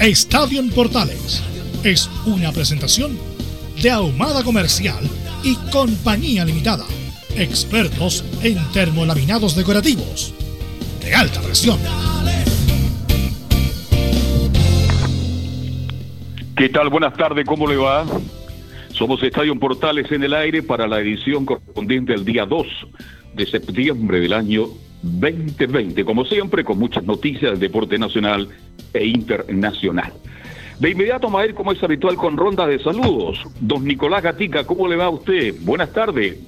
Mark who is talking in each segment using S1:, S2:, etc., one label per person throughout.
S1: Estadio en Portales es una presentación de Ahumada Comercial y Compañía Limitada. Expertos en termolaminados decorativos de alta presión.
S2: ¿Qué tal? Buenas tardes, ¿cómo le va? Somos Estadio Portales en el aire para la edición correspondiente al día 2 de septiembre del año 2020. Como siempre, con muchas noticias del deporte nacional e internacional. De inmediato, Mael, como es habitual, con ronda de saludos. Don Nicolás Gatica, ¿cómo le va a usted? Buenas tardes.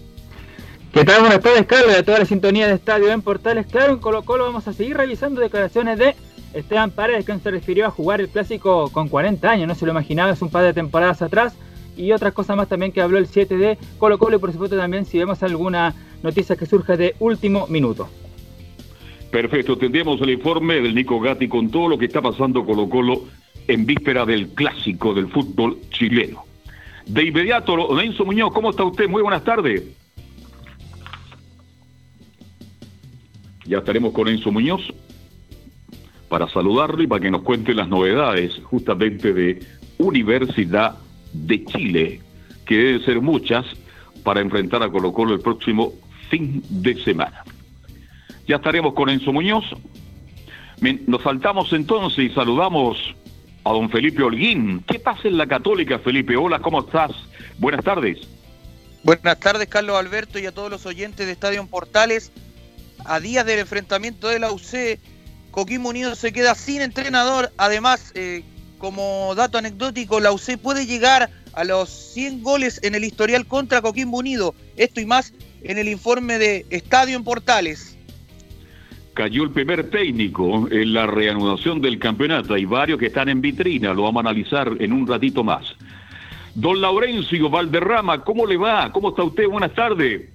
S3: ¿Qué tal? Buenas tardes, Carlos, de toda la sintonía de Estadio en Portales. Claro, en Colo Colo vamos a seguir revisando declaraciones de Esteban Paredes, que se refirió a jugar el clásico con 40 años, no se lo imaginaba, es un par de temporadas atrás. Y otras cosas más también que habló el 7 de Colo Colo y por supuesto también si vemos alguna noticia que surja de último minuto.
S2: Perfecto, tendremos el informe del Nico Gatti con todo lo que está pasando Colo Colo en víspera del clásico del fútbol chileno. De inmediato, Lorenzo Muñoz, ¿cómo está usted? Muy buenas tardes. Ya estaremos con Enzo Muñoz para saludarlo y para que nos cuente las novedades justamente de Universidad de Chile, que deben ser muchas para enfrentar a Colo Colo el próximo fin de semana. Ya estaremos con Enzo Muñoz. Nos saltamos entonces y saludamos a don Felipe Holguín. ¿Qué pasa en la Católica, Felipe? Hola, ¿cómo estás? Buenas tardes.
S4: Buenas tardes, Carlos Alberto, y a todos los oyentes de Estadio Portales. A días del enfrentamiento de la UC, Coquimbo Unido se queda sin entrenador. Además, eh, como dato anecdótico, la UC puede llegar a los 100 goles en el historial contra Coquimbo Unido. Esto y más en el informe de Estadio en Portales.
S2: Cayó el primer técnico en la reanudación del campeonato. Hay varios que están en vitrina, lo vamos a analizar en un ratito más. Don Laurencio Valderrama, ¿cómo le va? ¿Cómo está usted? Buenas tardes.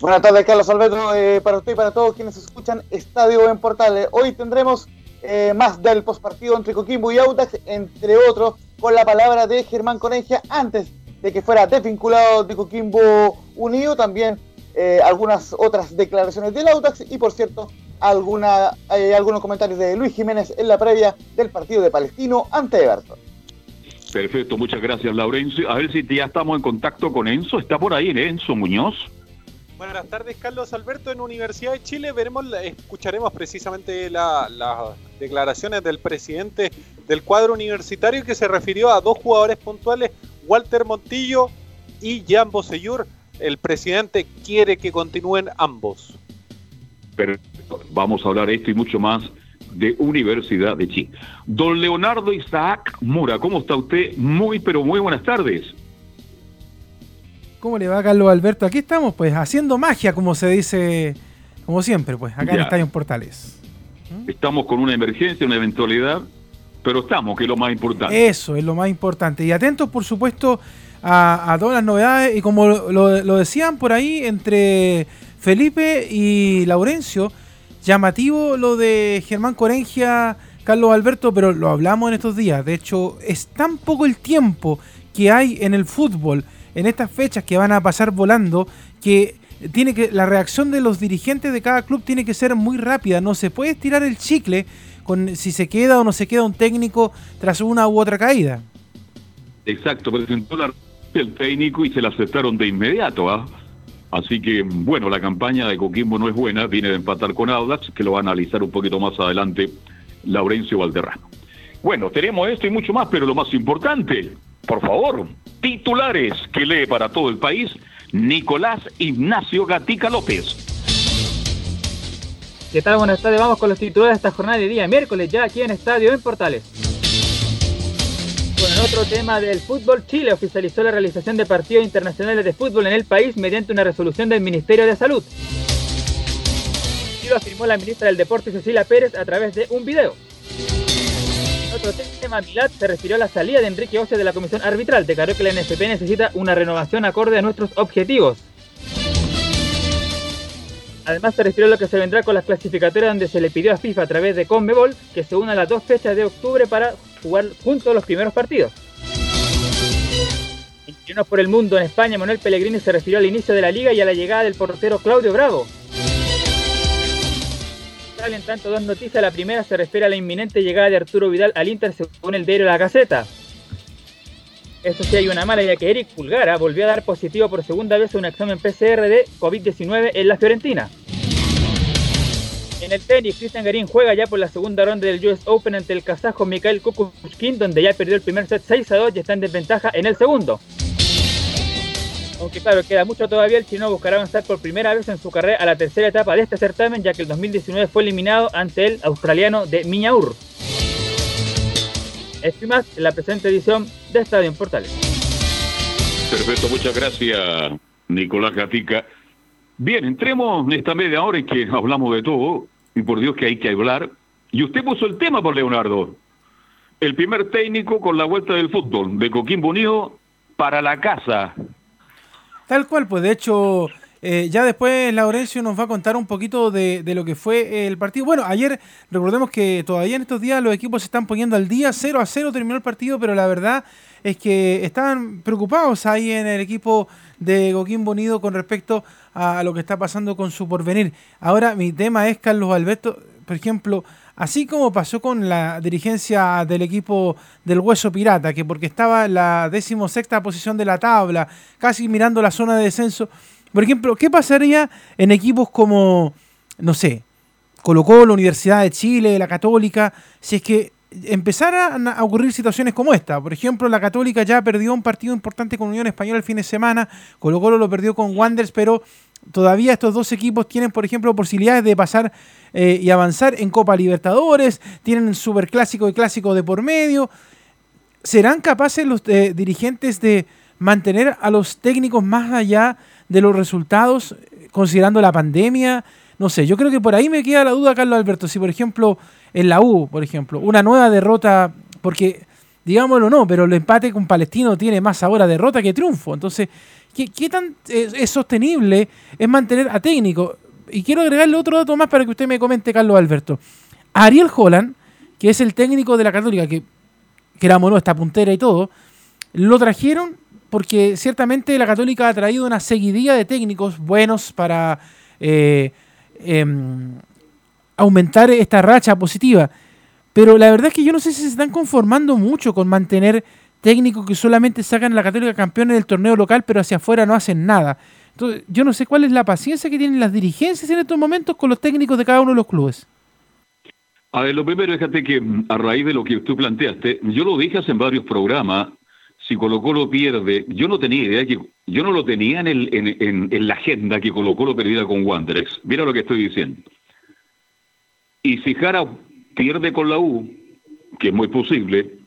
S5: Buenas tardes, Carlos Alberto, eh, para usted y para todos quienes escuchan Estadio en Portales. Hoy tendremos eh, más del postpartido entre Coquimbo y Audax, entre otros, con la palabra de Germán Conegia antes de que fuera desvinculado de Coquimbo Unido. También eh, algunas otras declaraciones del Audax y, por cierto, alguna, algunos comentarios de Luis Jiménez en la previa del partido de Palestino ante Everton.
S2: Perfecto, muchas gracias, Laurencio. A ver si ya estamos en contacto con Enzo. ¿Está por ahí Enzo Muñoz?
S6: Buenas tardes, Carlos Alberto. En Universidad de Chile veremos, escucharemos precisamente las declaraciones del presidente del cuadro universitario que se refirió a dos jugadores puntuales, Walter Montillo y Jan Bosellur. El presidente quiere que continúen ambos.
S2: Perfecto. Vamos a hablar esto y mucho más de Universidad de Chile. Don Leonardo Isaac Mura, ¿cómo está usted? Muy, pero muy buenas tardes.
S7: ¿Cómo le va, Carlos Alberto? Aquí estamos, pues, haciendo magia, como se dice, como siempre, pues, acá en Estadio Portales.
S2: Estamos con una emergencia, una eventualidad, pero estamos, que es lo más importante.
S7: Eso es lo más importante. Y atentos, por supuesto, a, todas las novedades. Y como lo, decían por ahí, entre Felipe y Laurencio, llamativo lo de Germán Corengia, Carlos Alberto, pero lo hablamos en estos días. De hecho, es tan poco el tiempo que hay en el fútbol en estas fechas que van a pasar volando, que tiene que la reacción de los dirigentes de cada club tiene que ser muy rápida, no se puede estirar el chicle con si se queda o no se queda un técnico tras una u otra caída.
S2: Exacto, presentó el técnico y se la aceptaron de inmediato, ¿ah? Así que, bueno, la campaña de Coquimbo no es buena, viene de empatar con Audax, que lo va a analizar un poquito más adelante Laurencio Valderrano. Bueno, tenemos esto y mucho más, pero lo más importante, por favor, titulares que lee para todo el país Nicolás Ignacio Gatica López.
S3: ¿Qué tal? Buenas tardes. Vamos con los titulares de esta jornada de día miércoles, ya aquí en Estadio en Portales. Bueno, en otro tema del fútbol, Chile oficializó la realización de partidos internacionales de fútbol en el país mediante una resolución del Ministerio de Salud. Y lo afirmó la ministra del Deporte Cecilia Pérez a través de un video. En otro tema, Milat se refirió a la salida de Enrique Ose de la comisión arbitral. Declaró que la NFP necesita una renovación acorde a nuestros objetivos. Además se refirió a lo que se vendrá con las clasificatorias donde se le pidió a FIFA a través de Conmebol que se una las dos fechas de octubre para jugar juntos los primeros partidos. En por el Mundo en España, Manuel Pellegrini se refirió al inicio de la liga y a la llegada del portero Claudio Bravo. Salen tanto dos noticias, la primera se refiere a la inminente llegada de Arturo Vidal al Inter según el diario La Gaceta. Eso sí, hay una mala ya que Eric Pulgara volvió a dar positivo por segunda vez a un examen PCR de COVID-19 en la Fiorentina. En el tenis, Cristian Garín juega ya por la segunda ronda del US Open ante el kazajo Mikhail Kukushkin, donde ya perdió el primer set 6 a 2 y está en desventaja en el segundo. Aunque claro, queda mucho todavía, el chino buscará avanzar por primera vez en su carrera a la tercera etapa de este certamen, ya que el 2019 fue eliminado ante el australiano de Miñaur. Esto en la presente edición de Estadio en Portales.
S2: Perfecto, muchas gracias, Nicolás Gatica. Bien, entremos en esta media hora en que hablamos de todo, y por Dios que hay que hablar. Y usted puso el tema por Leonardo. El primer técnico con la vuelta del fútbol, de Coquimbo Unido para la casa.
S7: Tal cual, pues de hecho, eh, ya después Laurencio nos va a contar un poquito de, lo que fue el partido. Bueno, ayer recordemos que todavía en estos días los equipos se están poniendo al día, 0 a 0 terminó el partido, pero la verdad es que estaban preocupados ahí en el equipo de Coquimbo Unido con respecto a lo que está pasando con su porvenir. Ahora mi tema es Carlos Alberto, por ejemplo, así como pasó con la dirigencia del equipo del Hueso Pirata, que porque estaba en la decimosexta posición de la tabla, casi mirando la zona de descenso, por ejemplo, ¿qué pasaría en equipos como, no sé, Colocó la Universidad de Chile, la Católica, si es que empezaran a ocurrir situaciones como esta? Por ejemplo, la Católica ya perdió un partido importante con Unión Española el fin de semana, Colo Colo lo perdió con Wanderers, pero todavía estos dos equipos tienen, por ejemplo, posibilidades de pasar eh, y avanzar en Copa Libertadores, tienen Superclásico y Clásico de por medio. ¿Serán capaces los eh, dirigentes de mantener a los técnicos más allá de los resultados, considerando la pandemia. No sé, yo creo que por ahí me queda la duda, Carlos Alberto, si por ejemplo en la U, por ejemplo, una nueva derrota, porque digámoslo no, pero el empate con Palestino tiene más ahora derrota que triunfo. Entonces, ¿qué, tan es, sostenible es mantener a técnico? Y quiero agregarle otro dato más para que usted me comente, Carlos Alberto. Ariel Holland, que es el técnico de la Católica, que, que era mono, esta puntera y todo, lo trajeron porque ciertamente la Católica ha traído una seguidilla de técnicos buenos para eh, em, aumentar esta racha positiva. Pero la verdad es que yo no sé si se están conformando mucho con mantener técnicos que solamente sacan a la Católica campeón en el torneo local, pero hacia afuera no hacen nada. Entonces, yo no sé cuál es la paciencia que tienen las dirigencias en estos momentos con los técnicos de cada uno de los clubes.
S2: A ver, lo primero, fíjate que a raíz de lo que tú planteaste, yo lo dije hace en varios programas, si Colo Colo pierde, yo no tenía idea que yo no lo tenía en, el, en, en, la agenda que Colo Colo perdiera con Wanderers. Mira lo que estoy diciendo. Y si Jara pierde con la U, que es muy posible,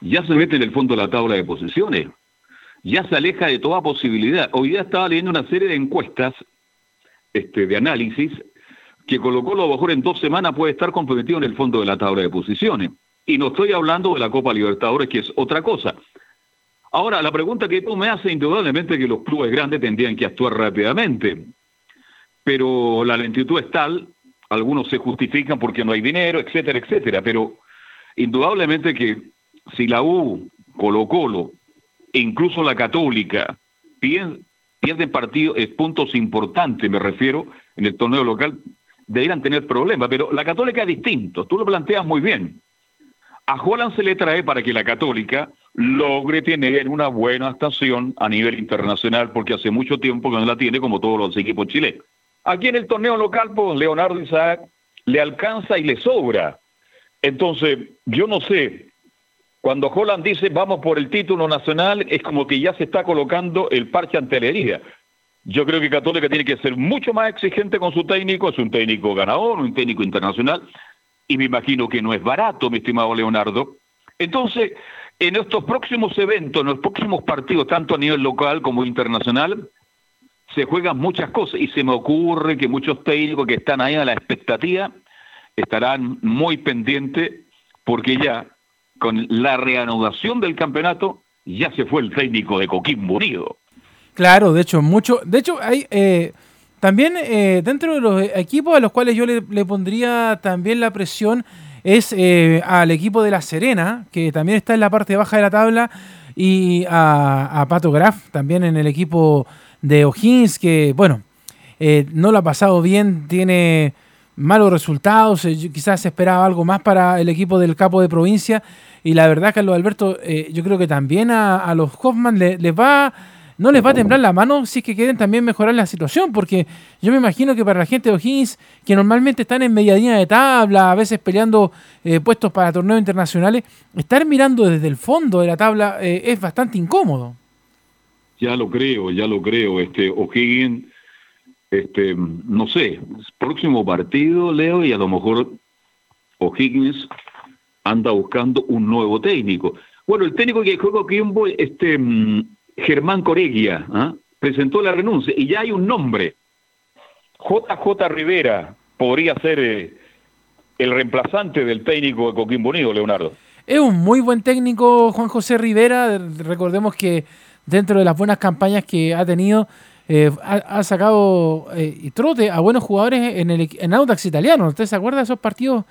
S2: ya se mete en el fondo de la tabla de posiciones. Ya se aleja de toda posibilidad. Hoy día estaba leyendo una serie de encuestas este, de análisis que Colo Colo a lo mejor en dos semanas puede estar comprometido en el fondo de la tabla de posiciones. Y no estoy hablando de la Copa Libertadores, que es otra cosa. Ahora, la pregunta que tú me haces, indudablemente que los clubes grandes tendrían que actuar rápidamente, pero la lentitud es tal, algunos se justifican porque no hay dinero, etcétera, etcétera, pero indudablemente que si la U, Colo Colo, e incluso la Católica, pierden partidos, puntos importantes, me refiero, en el torneo local, deberían tener problemas, pero la Católica es distinto, tú lo planteas muy bien. A Holland se le trae para que la Católica logre tener una buena actuación a nivel internacional, porque hace mucho tiempo que no la tiene como todos los equipos chilenos. Aquí en el torneo local, pues Leonardo Isaac le alcanza y le sobra. Entonces, yo no sé, cuando Holland dice vamos por el título nacional, es como que ya se está colocando el parche ante la herida. Yo creo que Católica tiene que ser mucho más exigente con su técnico, es un técnico ganador, un técnico internacional, y me imagino que no es barato, mi estimado Leonardo. Entonces, en estos próximos eventos, en los próximos partidos, tanto a nivel local como internacional, se juegan muchas cosas y se me ocurre que muchos técnicos que están ahí a la expectativa estarán muy pendientes porque ya con la reanudación del campeonato ya se fue el técnico de Coquimbo Unido.
S7: Claro, de hecho, mucho, de hecho hay eh, también eh, dentro de los equipos a los cuales yo le, pondría también la presión es eh, al equipo de La Serena, que también está en la parte baja de la tabla, y a, a Pato Graf, también en el equipo de O'Higgins, que bueno, no lo ha pasado bien, tiene malos resultados, quizás se esperaba algo más para el equipo del capo de provincia, y la verdad, Carlos Alberto, yo creo que también a, los Hoffman les va no les va a temblar la mano si es que quieren también mejorar la situación, porque yo me imagino que para la gente de O'Higgins, que normalmente están en medianía de tabla, a veces peleando eh, puestos para torneos internacionales, estar mirando desde el fondo de la tabla eh, es bastante incómodo.
S2: Ya lo creo, ya lo creo. Este O'Higgins, este, no sé, próximo partido, Leo, y a lo mejor O'Higgins anda buscando un nuevo técnico. Bueno, el técnico que juega Kimbo, este mm, Germán Coreguia ¿ah? presentó la renuncia y ya hay un nombre. JJ Rivera podría ser eh, el reemplazante del técnico de Coquimbo Unido, Leonardo.
S7: Es un muy buen técnico Juan José Rivera. Recordemos que dentro de las buenas campañas que ha tenido, eh, ha, sacado eh, trote a buenos jugadores en, el, en Audax italiano. ¿Usted se acuerda de esos partidos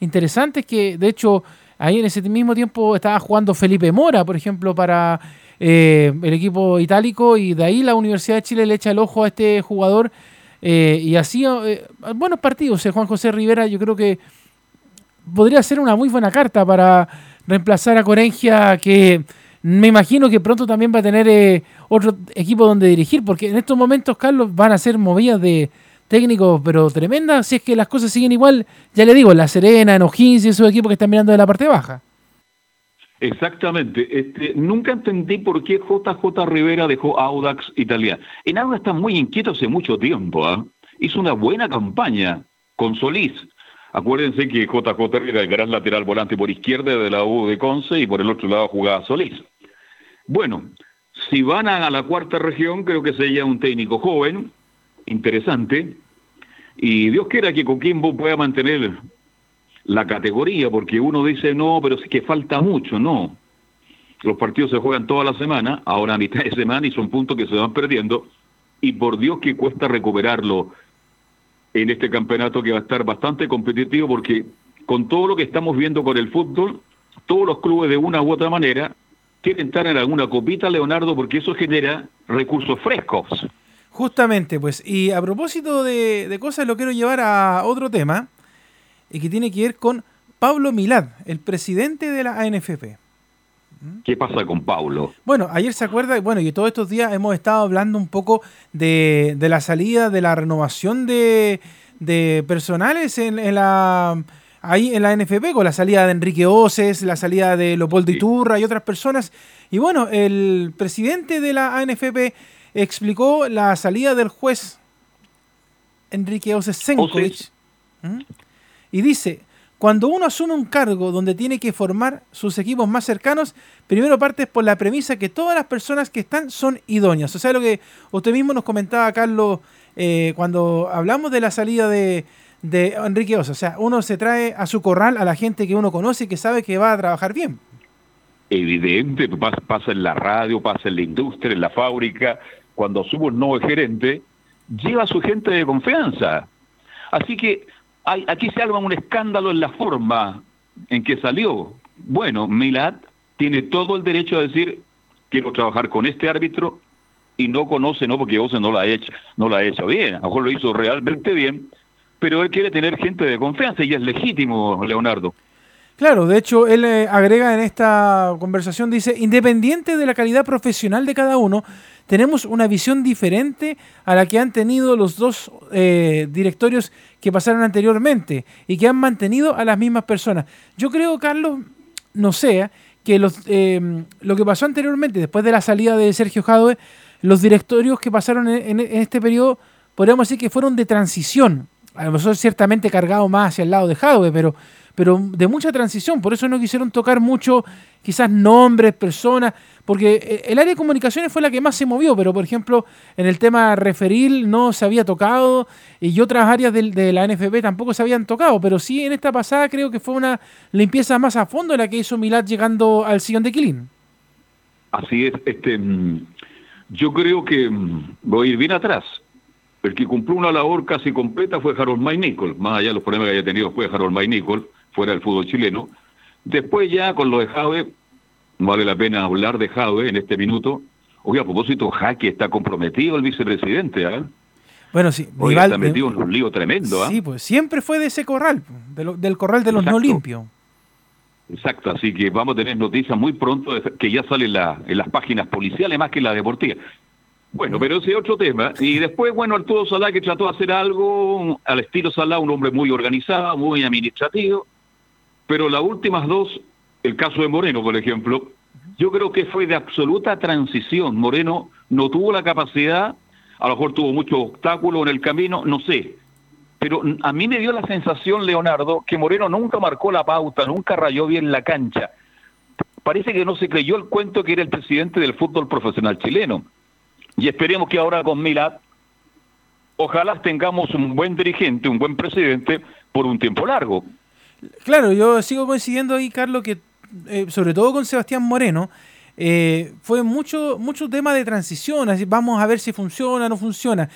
S7: interesantes que, de hecho, ahí en ese mismo tiempo estaba jugando Felipe Mora, por ejemplo, para eh, el equipo itálico y de ahí la Universidad de Chile le echa el ojo a este jugador eh, y así eh, buenos partidos. Juan José Rivera yo creo que podría ser una muy buena carta para reemplazar a Corengia que me imagino que pronto también va a tener otro equipo donde dirigir porque en estos momentos Carlos van a ser movidas de técnicos pero tremendas si es que las cosas siguen igual ya le digo La Serena, en O'Higgins y esos equipos que están mirando de la parte baja.
S2: Exactamente. Este, nunca entendí por qué JJ Rivera dejó Audax Italia. En Audax está muy inquieto hace mucho tiempo. ¿ah? Hizo una buena campaña con Solís. Acuérdense que JJ Rivera el gran lateral volante por izquierda de la U de Conce y por el otro lado jugaba Solís. Bueno, si van a la cuarta región, creo que sería un técnico joven, interesante, y Dios quiera que Coquimbo pueda mantener la categoría, porque uno dice, no, pero es que falta mucho, no. Los partidos se juegan toda la semana, ahora a mitad de semana, y son puntos que se van perdiendo, y por Dios que cuesta recuperarlo en este campeonato que va a estar bastante competitivo, porque con todo lo que estamos viendo con el fútbol, todos los clubes de una u otra manera quieren estar en alguna copita, Leonardo, porque eso genera recursos frescos.
S7: Justamente, pues, y a propósito de, de cosas, lo quiero llevar a otro tema y que tiene que ver con Pablo Milad, el presidente de la ANFP.
S2: ¿Mm? ¿Qué pasa con Pablo?
S7: Bueno, ayer se acuerda, bueno, y todos estos días hemos estado hablando un poco de, la salida, de la renovación de, personales en, la ahí en la ANFP, con la salida de Enrique Oces, la salida de Leopoldo Iturra y otras personas. Y bueno, el presidente de la ANFP explicó la salida del juez Enrique Oces Senkovic. Y dice, cuando uno asume un cargo donde tiene que formar sus equipos más cercanos, primero partes por la premisa que todas las personas que están son idóneas. O sea, lo que usted mismo nos comentaba, Carlos, eh, cuando hablamos de la salida de, Enrique Osa. O sea, uno se trae a su corral a la gente que uno conoce y que sabe que va a trabajar bien.
S2: Evidente, pasa en la radio, pasa en la industria, en la fábrica. Cuando asume un nuevo gerente, lleva a su gente de confianza. Así que aquí se arma un escándalo en la forma en que salió. Bueno, Milad tiene todo el derecho a decir, quiero trabajar con este árbitro y no conoce, no porque Ose no lo ha hecho, no lo ha hecho bien, a lo mejor lo hizo realmente bien, pero él quiere tener gente de confianza y es legítimo, Leonardo.
S7: Claro, de hecho, él eh, agrega en esta conversación, dice, independiente de la calidad profesional de cada uno, tenemos una visión diferente a la que han tenido los dos eh, directorios que pasaron anteriormente y que han mantenido a las mismas personas. Yo creo, Carlos, no sé, que los, eh, lo que pasó anteriormente, después de la salida de Sergio Jadwe, los directorios que pasaron en, en este periodo, podríamos decir que fueron de transición. A lo mejor ciertamente cargado más hacia el lado de Jadwe, pero pero de mucha transición. Por eso no quisieron tocar mucho, quizás nombres, personas, porque eh, el área de comunicaciones fue la que más se movió, pero por ejemplo, en el tema referil no se había tocado y otras áreas de, la NFP tampoco se habían tocado, pero sí en esta pasada creo que fue una limpieza más a fondo la que hizo Milad llegando al sillón de Quilín.
S2: Así es, este, yo creo que voy a ir bien atrás. El que cumplió una labor casi completa fue Harold May Nicol, más allá de los problemas que haya tenido fue Harold May Nicol, fuera del fútbol chileno. Después ya con lo de Jave, vale la pena hablar de Jave en este minuto. Oye, a propósito, Jaque está comprometido el vicepresidente, ¿ah?
S7: Bueno, sí.
S2: Oye, está metido en un lío tremendo, ¿ah?
S7: Sí, pues siempre fue de ese corral, del corral de los no limpios.
S2: Exacto, así que vamos a tener noticias muy pronto que ya salen la, en las páginas policiales más que en la deportiva. Bueno, pero ese es otro tema. Y después, bueno, Arturo Salá que trató de hacer algo al estilo Salá, un hombre muy organizado, muy administrativo, pero las últimas dos, el caso de Moreno, por ejemplo, yo creo que fue de absoluta transición. Moreno no tuvo la capacidad, a lo mejor tuvo muchos obstáculos en el camino, no sé. Pero a mí me dio la sensación, Leonardo, que Moreno nunca marcó la pauta, nunca rayó bien la cancha. Parece que no se creyó el cuento que era el presidente del fútbol profesional chileno. Y esperemos que ahora con Milad, ojalá tengamos un buen dirigente, un buen presidente por un tiempo largo.
S7: Claro, yo sigo coincidiendo ahí, Carlos, que eh, sobre todo con Sebastián Moreno, eh, fue mucho, mucho tema de transición, así vamos a ver si funciona o no funciona.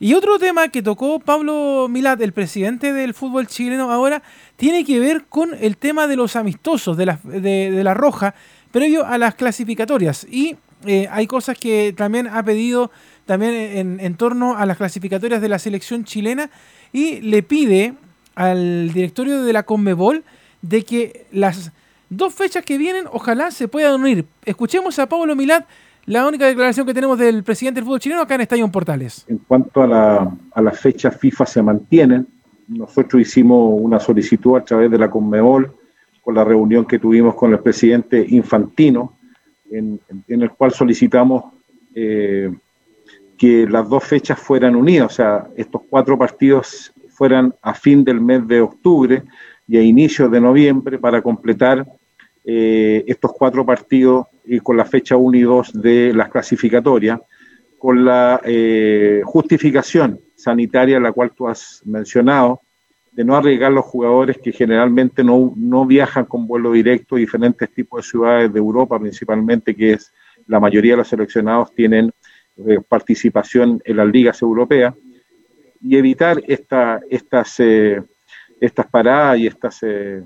S7: Y otro tema que tocó Pablo Milat, el presidente del fútbol chileno ahora, tiene que ver con el tema de los amistosos de la, de, la Roja, previo a las clasificatorias. Y eh, hay cosas que también ha pedido también en, en torno a las clasificatorias de la selección chilena y le pide al directorio de la Conmebol de que las dos fechas que vienen ojalá se puedan unir. Escuchemos a Pablo Milad, la única declaración que tenemos del presidente del fútbol chileno acá en Estadio Portales.
S8: En cuanto a, la, a las fechas FIFA se mantienen, nosotros hicimos una solicitud a través de la Conmebol con la reunión que tuvimos con el presidente Infantino, en, el cual solicitamos eh, que las dos fechas fueran unidas, o sea, estos cuatro partidos fueran a fin del mes de octubre y a inicios de noviembre para completar eh, estos cuatro partidos y con la fecha 1 y 2 de las clasificatorias, con la eh, justificación sanitaria, la cual tú has mencionado, de no arriesgar los jugadores que generalmente no, no viajan con vuelo directo a diferentes tipos de ciudades de Europa, principalmente, que es la mayoría de los seleccionados tienen eh, participación en las ligas europeas y evitar esta, estas, eh, estas paradas y estas, eh,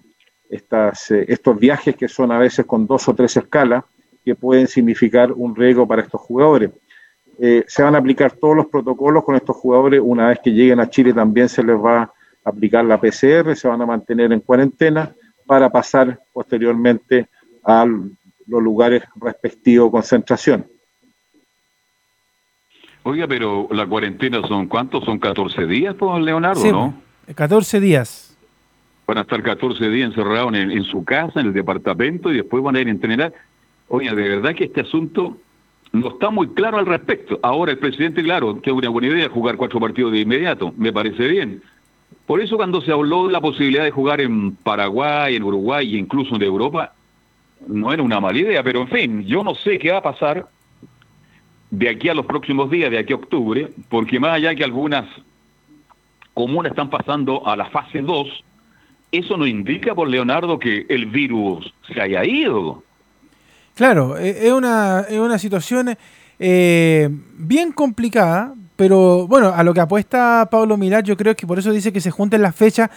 S8: estas, eh, estos viajes que son a veces con dos o tres escalas que pueden significar un riesgo para estos jugadores. se van a aplicar todos los protocolos con estos jugadores. Una vez que lleguen a Chile también se les va a aplicar la PCR, se van a mantener en cuarentena para pasar posteriormente a los lugares respectivos de concentración.
S2: Oiga, pero la cuarentena son cuántos? Son 14 días, pues, Leonardo, sí, ¿no?
S7: 14 días.
S2: Van a estar 14 días encerrados en, su casa, en el departamento, y después van a ir a entrenar. Oiga, de verdad que este asunto no está muy claro al respecto. Ahora el presidente, claro, tiene una buena idea jugar cuatro partidos de inmediato, me parece bien. Por eso cuando se habló de la posibilidad de jugar en Paraguay, en Uruguay e incluso en Europa, no era una mala idea, pero en fin, yo no sé qué va a pasar de aquí a los próximos días, de aquí a octubre, porque más allá que algunas comunas están pasando a la fase 2, eso no indica, por Leonardo, que el virus se haya ido.
S7: Claro, e, es una, es una situación eh, bien complicada, pero bueno, a lo que apuesta Pablo Milán, yo creo que por eso dice que se junten las fechas,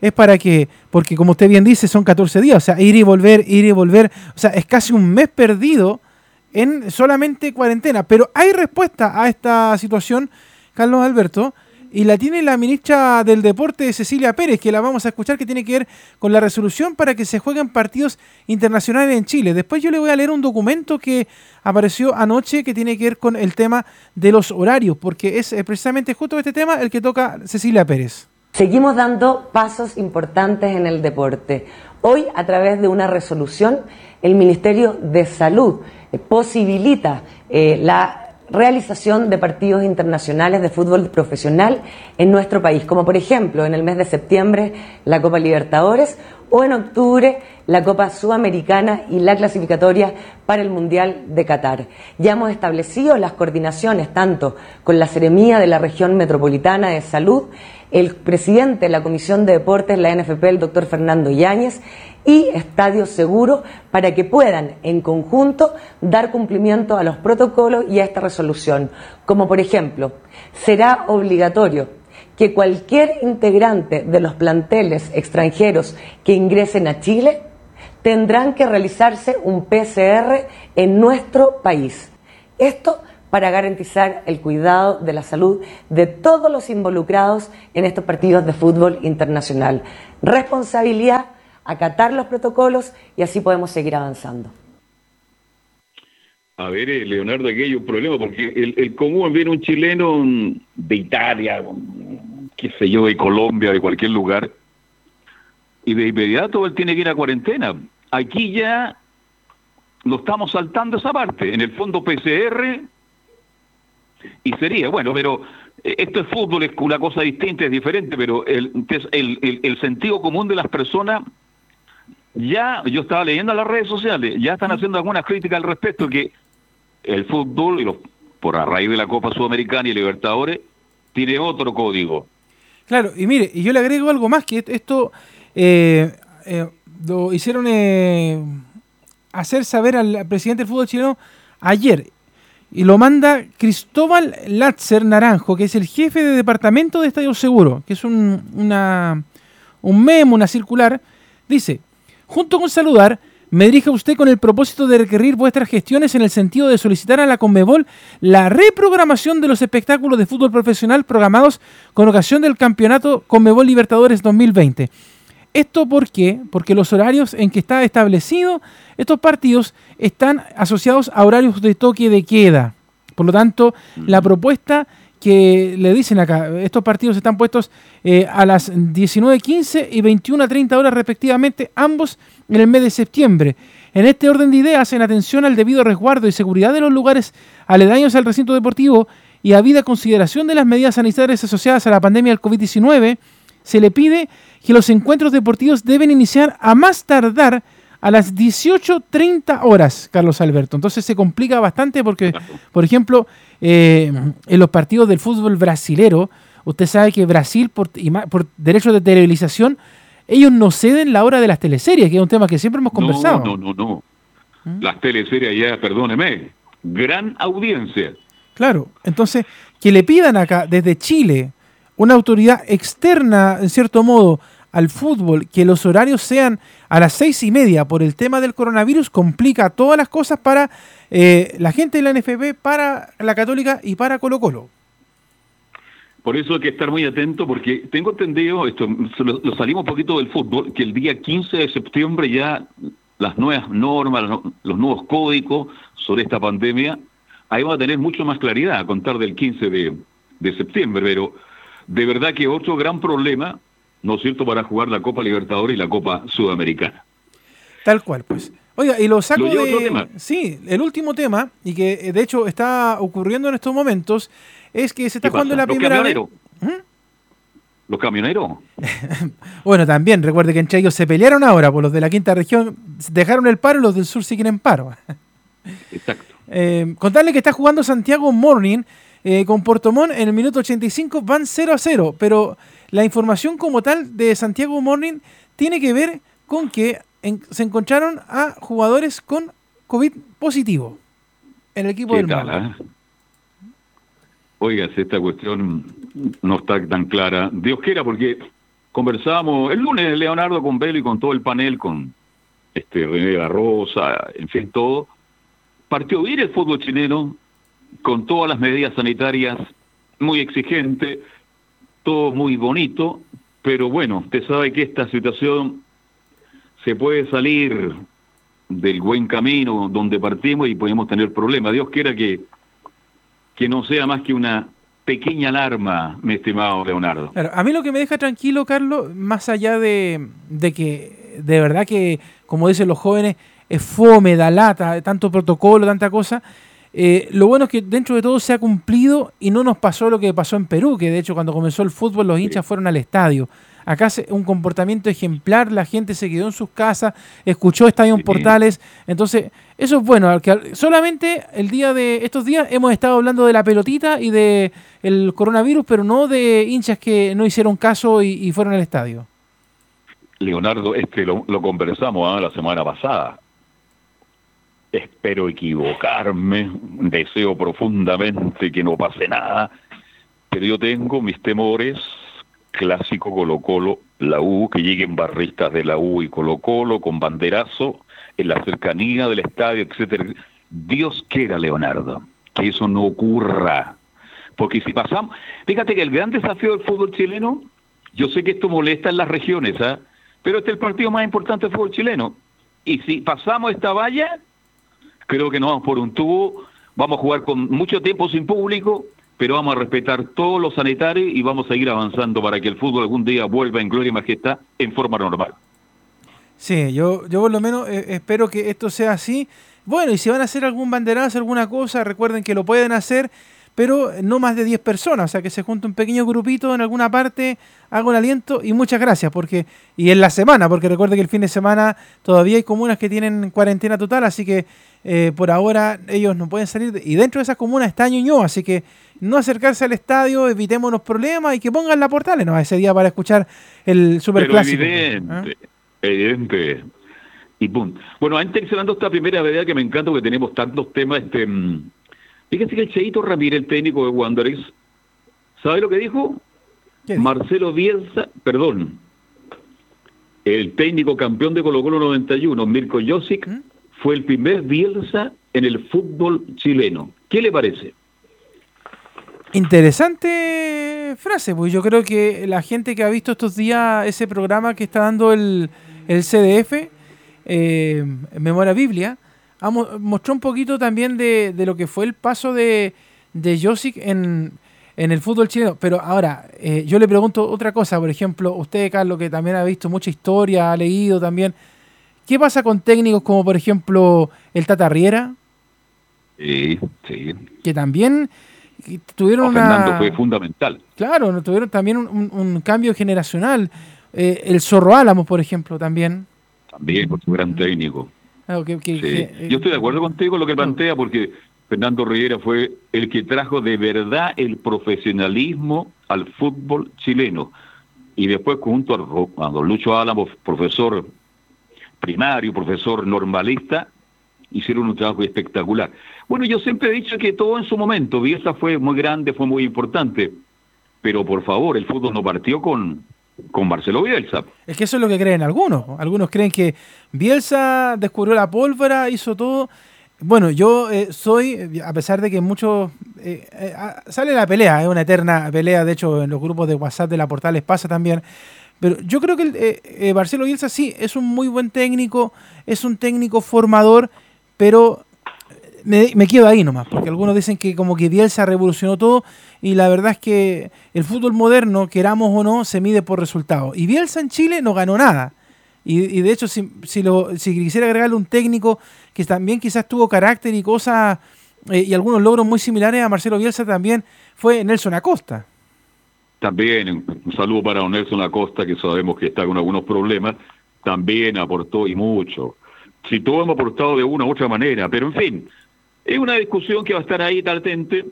S7: es para que, porque como usted bien dice, son 14 días, o sea, ir y volver, ir y volver, o sea, es casi un mes perdido en solamente cuarentena. Pero hay respuesta a esta situación, Carlos Alberto, y la tiene la ministra del Deporte, Cecilia Pérez, que la vamos a escuchar, que tiene que ver con la resolución para que se jueguen partidos internacionales en Chile. Después yo le voy a leer un documento que apareció anoche que tiene que ver con el tema de los horarios, porque es precisamente justo este tema el que toca Cecilia Pérez.
S9: Seguimos dando pasos importantes en el deporte. Hoy, a través de una resolución, el Ministerio de Salud eh, posibilita eh, la realización de partidos internacionales de fútbol profesional en nuestro país, como por ejemplo en el mes de septiembre la Copa Libertadores o en octubre la Copa Sudamericana y la clasificatoria para el Mundial de Qatar. Ya hemos establecido las coordinaciones tanto con la Seremía de la Región Metropolitana de Salud, el presidente de la Comisión de Deportes, la NFP, el doctor Fernando Yáñez, y Estadio Seguro para que puedan en conjunto dar cumplimiento a los protocolos y a esta resolución. Como por ejemplo, será obligatorio que cualquier integrante de los planteles extranjeros que ingresen a Chile tendrán que realizarse un PCR en nuestro país. Esto para garantizar el cuidado de la salud de todos los involucrados en estos partidos de fútbol internacional. Responsabilidad acatar los protocolos y así podemos seguir avanzando.
S2: A ver, eh, Leonardo, aquí hay un problema, porque el, común viene un chileno de Italia, qué sé yo, de Colombia, de cualquier lugar, y de inmediato él tiene que ir a cuarentena. Aquí ya lo estamos saltando esa parte. En el fondo PCR, y sería, bueno, pero eh, esto es fútbol, es una cosa distinta, es diferente, pero el, el, el sentido común de las personas ya, yo estaba leyendo en las redes sociales, ya están haciendo algunas críticas al respecto, que el fútbol, y los, por a raíz de la Copa Sudamericana y Libertadores, tiene otro código.
S7: Claro, y mire, y yo le agrego algo más, que esto eh, eh, lo hicieron eh, hacer saber al presidente del fútbol chileno ayer, y lo manda Cristóbal Latzer Naranjo, que es el jefe de departamento de Estadio Seguro, que es un, una, un memo, una circular, dice, Junto con saludar, me dirige a usted con el propósito de requerir vuestras gestiones en el sentido de solicitar a la Conmebol la reprogramación de los espectáculos de fútbol profesional programados con ocasión del campeonato Conmebol Libertadores 2020. ¿Esto por qué? Porque los horarios en que está establecido estos partidos están asociados a horarios de toque de queda. Por lo tanto, la propuesta que le dicen acá, estos partidos están puestos eh, a las 19.15 y 21.30 horas respectivamente, ambos en el mes de septiembre. En este orden de ideas, en atención al debido resguardo y seguridad de los lugares aledaños al recinto deportivo y a vida consideración de las medidas sanitarias asociadas a la pandemia del COVID-19, se le pide que los encuentros deportivos deben iniciar a más tardar a las 18.30 horas, Carlos Alberto. Entonces se complica bastante porque, por ejemplo, eh, en los partidos del fútbol brasilero, usted sabe que Brasil, por, por derechos de televisación, ellos no ceden la hora de las teleseries, que es un tema que siempre hemos conversado.
S2: No, no, no, no. ¿Mm? Las teleseries ya, perdóneme, gran audiencia.
S7: Claro, entonces, que le pidan acá desde Chile una autoridad externa, en cierto modo, al fútbol, que los horarios sean a las seis y media por el tema del coronavirus, complica todas las cosas para eh, la gente de la NFP, para la Católica y para Colo Colo.
S2: Por eso hay que estar muy atento, porque tengo entendido, esto lo, salimos un poquito del fútbol, que el día 15 de septiembre ya las nuevas normas, los nuevos códigos sobre esta pandemia, ahí va a tener mucho más claridad a contar del 15 de, de septiembre, pero de verdad que otro gran problema ¿no es cierto?, para jugar la Copa Libertadores y la Copa Sudamericana.
S7: Tal cual, pues. Oiga, y lo saco de... Sí, el último tema, y que eh, de hecho está ocurriendo en estos momentos, es que se está jugando la primera vez...
S2: ¿Mm? ¿Los camioneros?
S7: bueno, también, recuerde que entre ellos se pelearon ahora, por pues los de la quinta región dejaron el paro y los del sur siguen en paro.
S2: Exacto.
S7: Eh, contarle que está jugando Santiago Morning eh, con Portomón en el minuto 85, van 0 a 0, pero la información como tal de Santiago Morning tiene que ver con que se encontraron a jugadores con COVID positivo en el equipo del tal, eh?
S2: Oiga, esta cuestión no está tan clara. Dios quiera, porque conversábamos el lunes, Leonardo, con Belo y con todo el panel, con este René Garrosa, en fin, todo. Partió bien el fútbol chileno, con todas las medidas sanitarias muy exigentes todo muy bonito, pero bueno, usted sabe que esta situación se puede salir del buen camino donde partimos y podemos tener problemas. Dios quiera que, que no sea más que una pequeña alarma, mi estimado Leonardo.
S7: a mí lo que me deja tranquilo, Carlos, más allá de, de que de verdad que, como dicen los jóvenes, es fome, da lata, tanto protocolo, tanta cosa, eh, lo bueno es que dentro de todo se ha cumplido y no nos pasó lo que pasó en Perú, que de hecho cuando comenzó el fútbol los hinchas fueron al estadio. Acá un comportamiento ejemplar, la gente se quedó en sus casas, escuchó Estadio Portales. Entonces, eso es bueno. Solamente el día de estos días hemos estado hablando de la pelotita y de el coronavirus, pero no de hinchas que no hicieron caso y, fueron al estadio.
S2: Leonardo, este lo, conversamos ¿ah? la semana pasada. Espero equivocarme, deseo profundamente que no pase nada, pero yo tengo mis temores clásico Colo Colo, la U, que lleguen barristas de la U y Colo Colo con banderazo en la cercanía del estadio, etcétera. Dios quiera, Leonardo, que eso no ocurra. Porque si pasamos, fíjate que el gran desafío del fútbol chileno, yo sé que esto molesta en las regiones, ¿ah? pero este es el partido más importante del fútbol chileno. Y si pasamos esta valla, creo que no vamos por un tubo, vamos a jugar con mucho tiempo sin público, pero vamos a respetar todos los sanitarios y vamos a seguir avanzando para que el fútbol algún día vuelva en gloria y majestad en forma normal.
S7: Sí, yo, yo por lo menos eh, espero que esto sea así. Bueno, y si van a hacer algún banderazo, alguna cosa, recuerden que lo pueden hacer, pero no más de 10 personas, o sea, que se junte un pequeño grupito en alguna parte, hago el aliento y muchas gracias, porque y en la semana, porque recuerden que el fin de semana todavía hay comunas que tienen cuarentena total, así que eh, por ahora ellos no pueden salir, y dentro de esas comunas está Ñuñoa, así que no acercarse al estadio, evitemos los problemas y que pongan la portales no ese día para escuchar el superclásico.
S2: Evidente, ¿Ah? evidente. Y pum. Bueno, antes cerrando esta primera verdad que me encanta que tenemos tantos temas, este mm, fíjense que el Cheito Ramírez, el técnico de Wanderers, ¿sabe lo que dijo? Marcelo Bielsa, perdón, el técnico campeón de Colo Colo 91, Mirko Josic, ¿Mm? Fue el primer Bielsa en el fútbol chileno. ¿Qué le parece?
S7: Interesante frase, pues yo creo que la gente que ha visto estos días ese programa que está dando el, el CDF, eh, Memoria Biblia, mostró un poquito también de, lo que fue el paso de, de Josic en, en el fútbol chileno. Pero ahora, eh, yo le pregunto otra cosa, por ejemplo, usted, Carlos, que también ha visto mucha historia, ha leído también, ¿qué pasa con técnicos como, por ejemplo, el Tata Riera?
S2: Sí, sí.
S7: Que también tuvieron
S2: Fernando fue fundamental.
S7: Claro, tuvieron también un, cambio generacional. Eh, el Zorro Álamos, por ejemplo, también.
S2: También, por su gran técnico. Yo estoy de acuerdo contigo con lo que plantea, porque Fernando Riera fue el que trajo de verdad el profesionalismo al fútbol chileno. Y después, junto a, a don Lucho Álamos, profesor primario, profesor normalista, hicieron un trabajo espectacular. Bueno, yo siempre he dicho que todo en su momento, Bielsa fue muy grande, fue muy importante, pero por favor, el fútbol no partió con, con Marcelo Bielsa.
S7: Es que eso es lo que creen algunos. Algunos creen que Bielsa descubrió la pólvora, hizo todo. Bueno, yo eh, soy, a pesar de que muchos... Eh, eh, sale la pelea, es una eterna pelea, de hecho en los grupos de WhatsApp de la Portales pasa también. Pero yo creo que Marcelo Bielsa sí, es un muy buen técnico, es un técnico formador, pero me, quedo ahí nomás, porque algunos dicen que como que Bielsa revolucionó todo y la verdad es que el fútbol moderno, queramos o no, se mide por resultados. Y Bielsa en Chile no ganó nada. Y, de hecho, si, lo, si quisiera agregarle un técnico que también quizás tuvo carácter y cosas eh, y algunos logros muy similares a Marcelo Bielsa también fue Nelson Acosta.
S2: También un saludo para Nelson Acosta, que sabemos que está con algunos problemas, también aportó y mucho. Si todos hemos aportado de una u otra manera, pero en fin, es una discusión que va a estar ahí latente.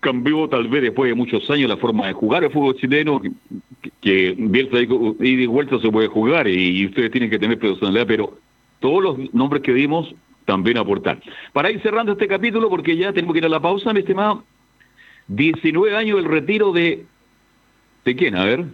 S2: Cambió tal vez después de muchos años la forma de jugar el fútbol chileno, que, bien y de vuelta se puede jugar y, ustedes tienen que tener personalidad, pero todos los nombres que dimos también aportar. Para ir cerrando este capítulo, porque ya tenemos que ir a la pausa, mi estimado, 19 años del retiro de... ¿De quién? A ver.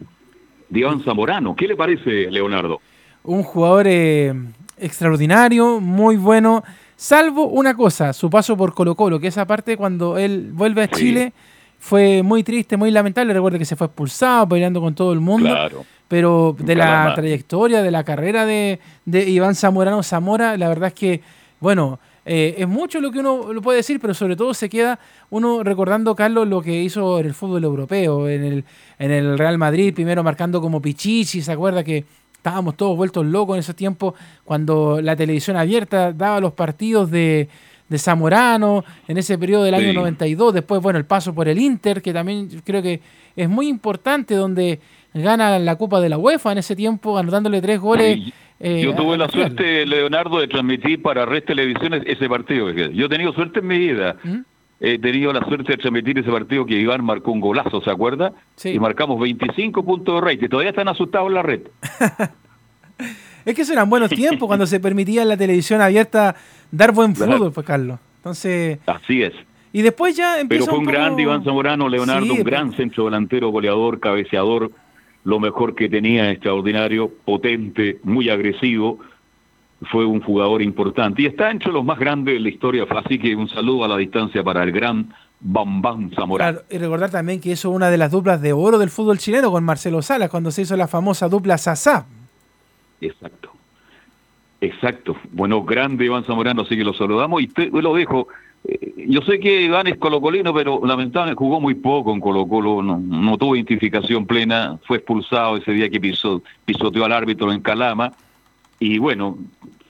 S2: De Iván Zamorano. ¿Qué le parece, Leonardo?
S7: Un jugador eh, extraordinario, muy bueno. Salvo una cosa, su paso por Colo Colo, que esa parte cuando él vuelve a Chile fue muy triste, muy lamentable. Recuerde que se fue expulsado, peleando con todo el mundo.
S2: Claro.
S7: Pero de la trayectoria, de la carrera de, de Iván Zamorano Zamora, la verdad es que, bueno, eh, es mucho lo que uno lo puede decir, pero sobre todo se queda uno recordando, Carlos, lo que hizo en el fútbol europeo, en el, en el Real Madrid, primero marcando como Pichichi, ¿se acuerda que estábamos todos vueltos locos en ese tiempo cuando la televisión abierta daba los partidos de, de Zamorano en ese periodo del año
S2: Sí.
S7: 92, después, bueno, el paso por el Inter, que también creo que es muy importante, donde gana la Copa de la UEFA en ese tiempo, anotándole tres goles. Eh,
S2: Yo tuve la suerte, Leonardo, de transmitir para Red Televisiones ese partido. Yo he tenido suerte en mi vida.
S7: ¿Mm?
S2: He tenido la suerte de transmitir ese partido que Iván marcó un golazo, ¿se acuerda?
S7: Sí.
S2: Y marcamos 25 puntos de rating. Todavía están asustados en la red.
S7: Es que esos eran buenos tiempos cuando se permitía en la televisión abierta dar buen fútbol, pues Carlos. Entonces,
S2: Así es.
S7: y después ya empieza
S2: Pero fue un
S7: poco-
S2: grande Iván Zamorano, Leonardo,
S7: Sí,
S2: un
S7: pero-
S2: gran centro delantero, goleador, cabeceador, lo mejor que tenía, extraordinario, potente, muy agresivo. Fue un jugador importante y está entre los más grandes de la historia. Así que un saludo a la distancia para el gran Bambam Zamorano.
S7: Claro, y recordar también que eso es una de las duplas de oro del fútbol chileno con Marcelo Salas, cuando se hizo la famosa dupla Sasá.
S2: Exacto. Exacto. Bueno, grande Iván Zamorano, así que lo saludamos y te- lo dejo. Eh, Yo sé que Iván es colocolino, pero lamentablemente jugó muy poco en Colo Colo, no, no tuvo identificación plena, fue expulsado ese día que pisó, pisoteó al árbitro en Calama y bueno,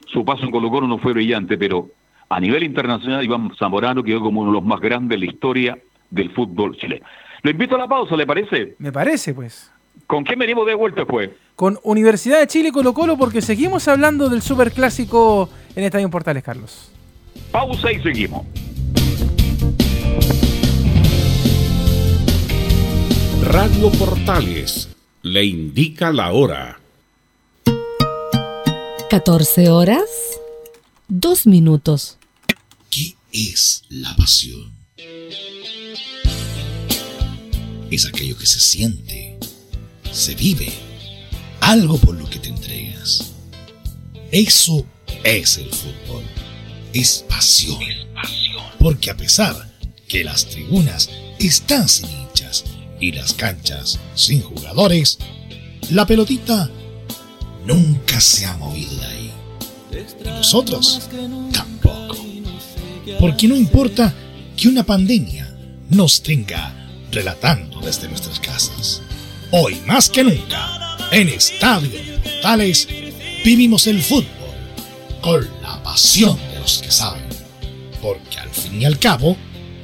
S2: su paso en Colo Colo no fue brillante, pero a nivel internacional Iván Zamorano quedó como uno de los más grandes de la historia del fútbol chileno. Lo invito a la pausa, ¿le parece?
S7: Me parece, pues.
S2: ¿Con qué venimos de vuelta pues?
S7: Con Universidad de Chile Colo Colo, porque seguimos hablando del superclásico en Estadio Portales, Carlos.
S2: Pausa y seguimos.
S10: Radio Portales le indica la hora.
S11: 14 horas, 2 minutos.
S12: ¿Qué es la pasión? Es aquello que se siente, se vive, algo por lo que te entregas. Eso es el fútbol. Es pasión. Porque a pesar que las tribunas están sin hinchas y las canchas sin jugadores, la pelotita nunca se ha movido de ahí. Y nosotros tampoco. Porque no importa que una pandemia nos tenga relatando desde nuestras casas. Hoy más que nunca, en Estadio Portales, vivimos el fútbol con la pasión los que saben. Porque al fin y al cabo,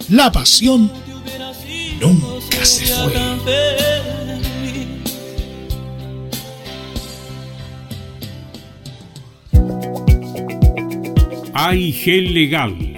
S12: la pasión nunca se fue.
S10: AIG Legal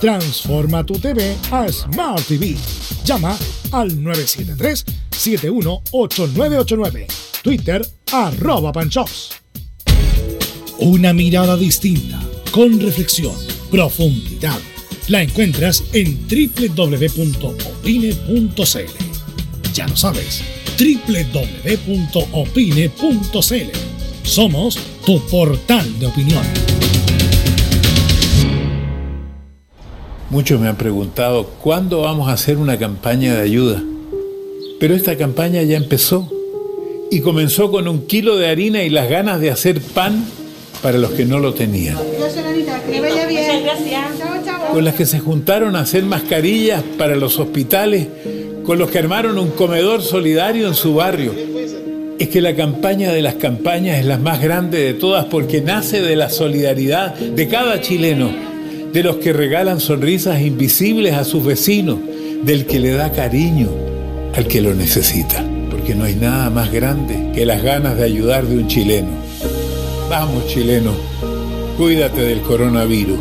S1: Transforma tu TV a Smart TV. Llama al 973-718989. Twitter arroba. Una mirada distinta, con reflexión, profundidad. La encuentras en www.opine.cl. Ya lo sabes, www.opine.cl. Somos tu portal de opinión.
S13: Muchos me han preguntado cuándo vamos a hacer una campaña de ayuda. Pero esta campaña ya empezó y comenzó con un kilo de harina y las ganas de hacer pan para los que no lo tenían. Con las que se juntaron a hacer mascarillas para los hospitales, con los que armaron un comedor solidario en su barrio, es que la campaña de las campañas es la más grande de todas porque nace de la solidaridad de cada chileno, de los que regalan sonrisas invisibles a sus vecinos, del que le da cariño al que lo necesita, porque no hay nada más grande que las ganas de ayudar de un chileno. Vamos chileno, cuídate del coronavirus,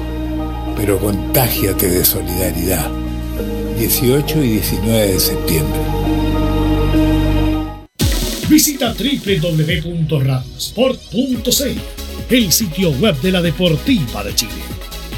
S13: pero contágiate de solidaridad. 18 y 19 de septiembre.
S1: Visita www.radiosport.cl, el sitio web de la Deportiva de Chile.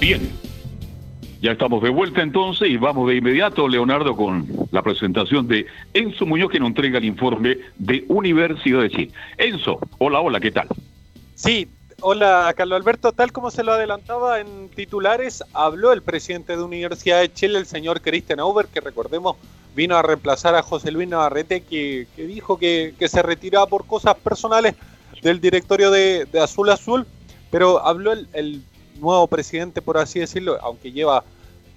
S2: Bien, ya estamos de vuelta entonces y vamos de inmediato, Leonardo, con la presentación de Enzo Muñoz que nos entrega el informe de Universidad de Chile. Enzo, hola, hola, ¿qué tal?
S6: Sí, hola Carlos Alberto, tal como se lo adelantaba en titulares, habló el presidente de Universidad de Chile, el señor Christian Auber, que recordemos vino a reemplazar a José Luis Navarrete, que, dijo que, se retiraba por cosas personales del directorio de, de Azul Azul, pero habló el, el nuevo presidente, por así decirlo, aunque lleva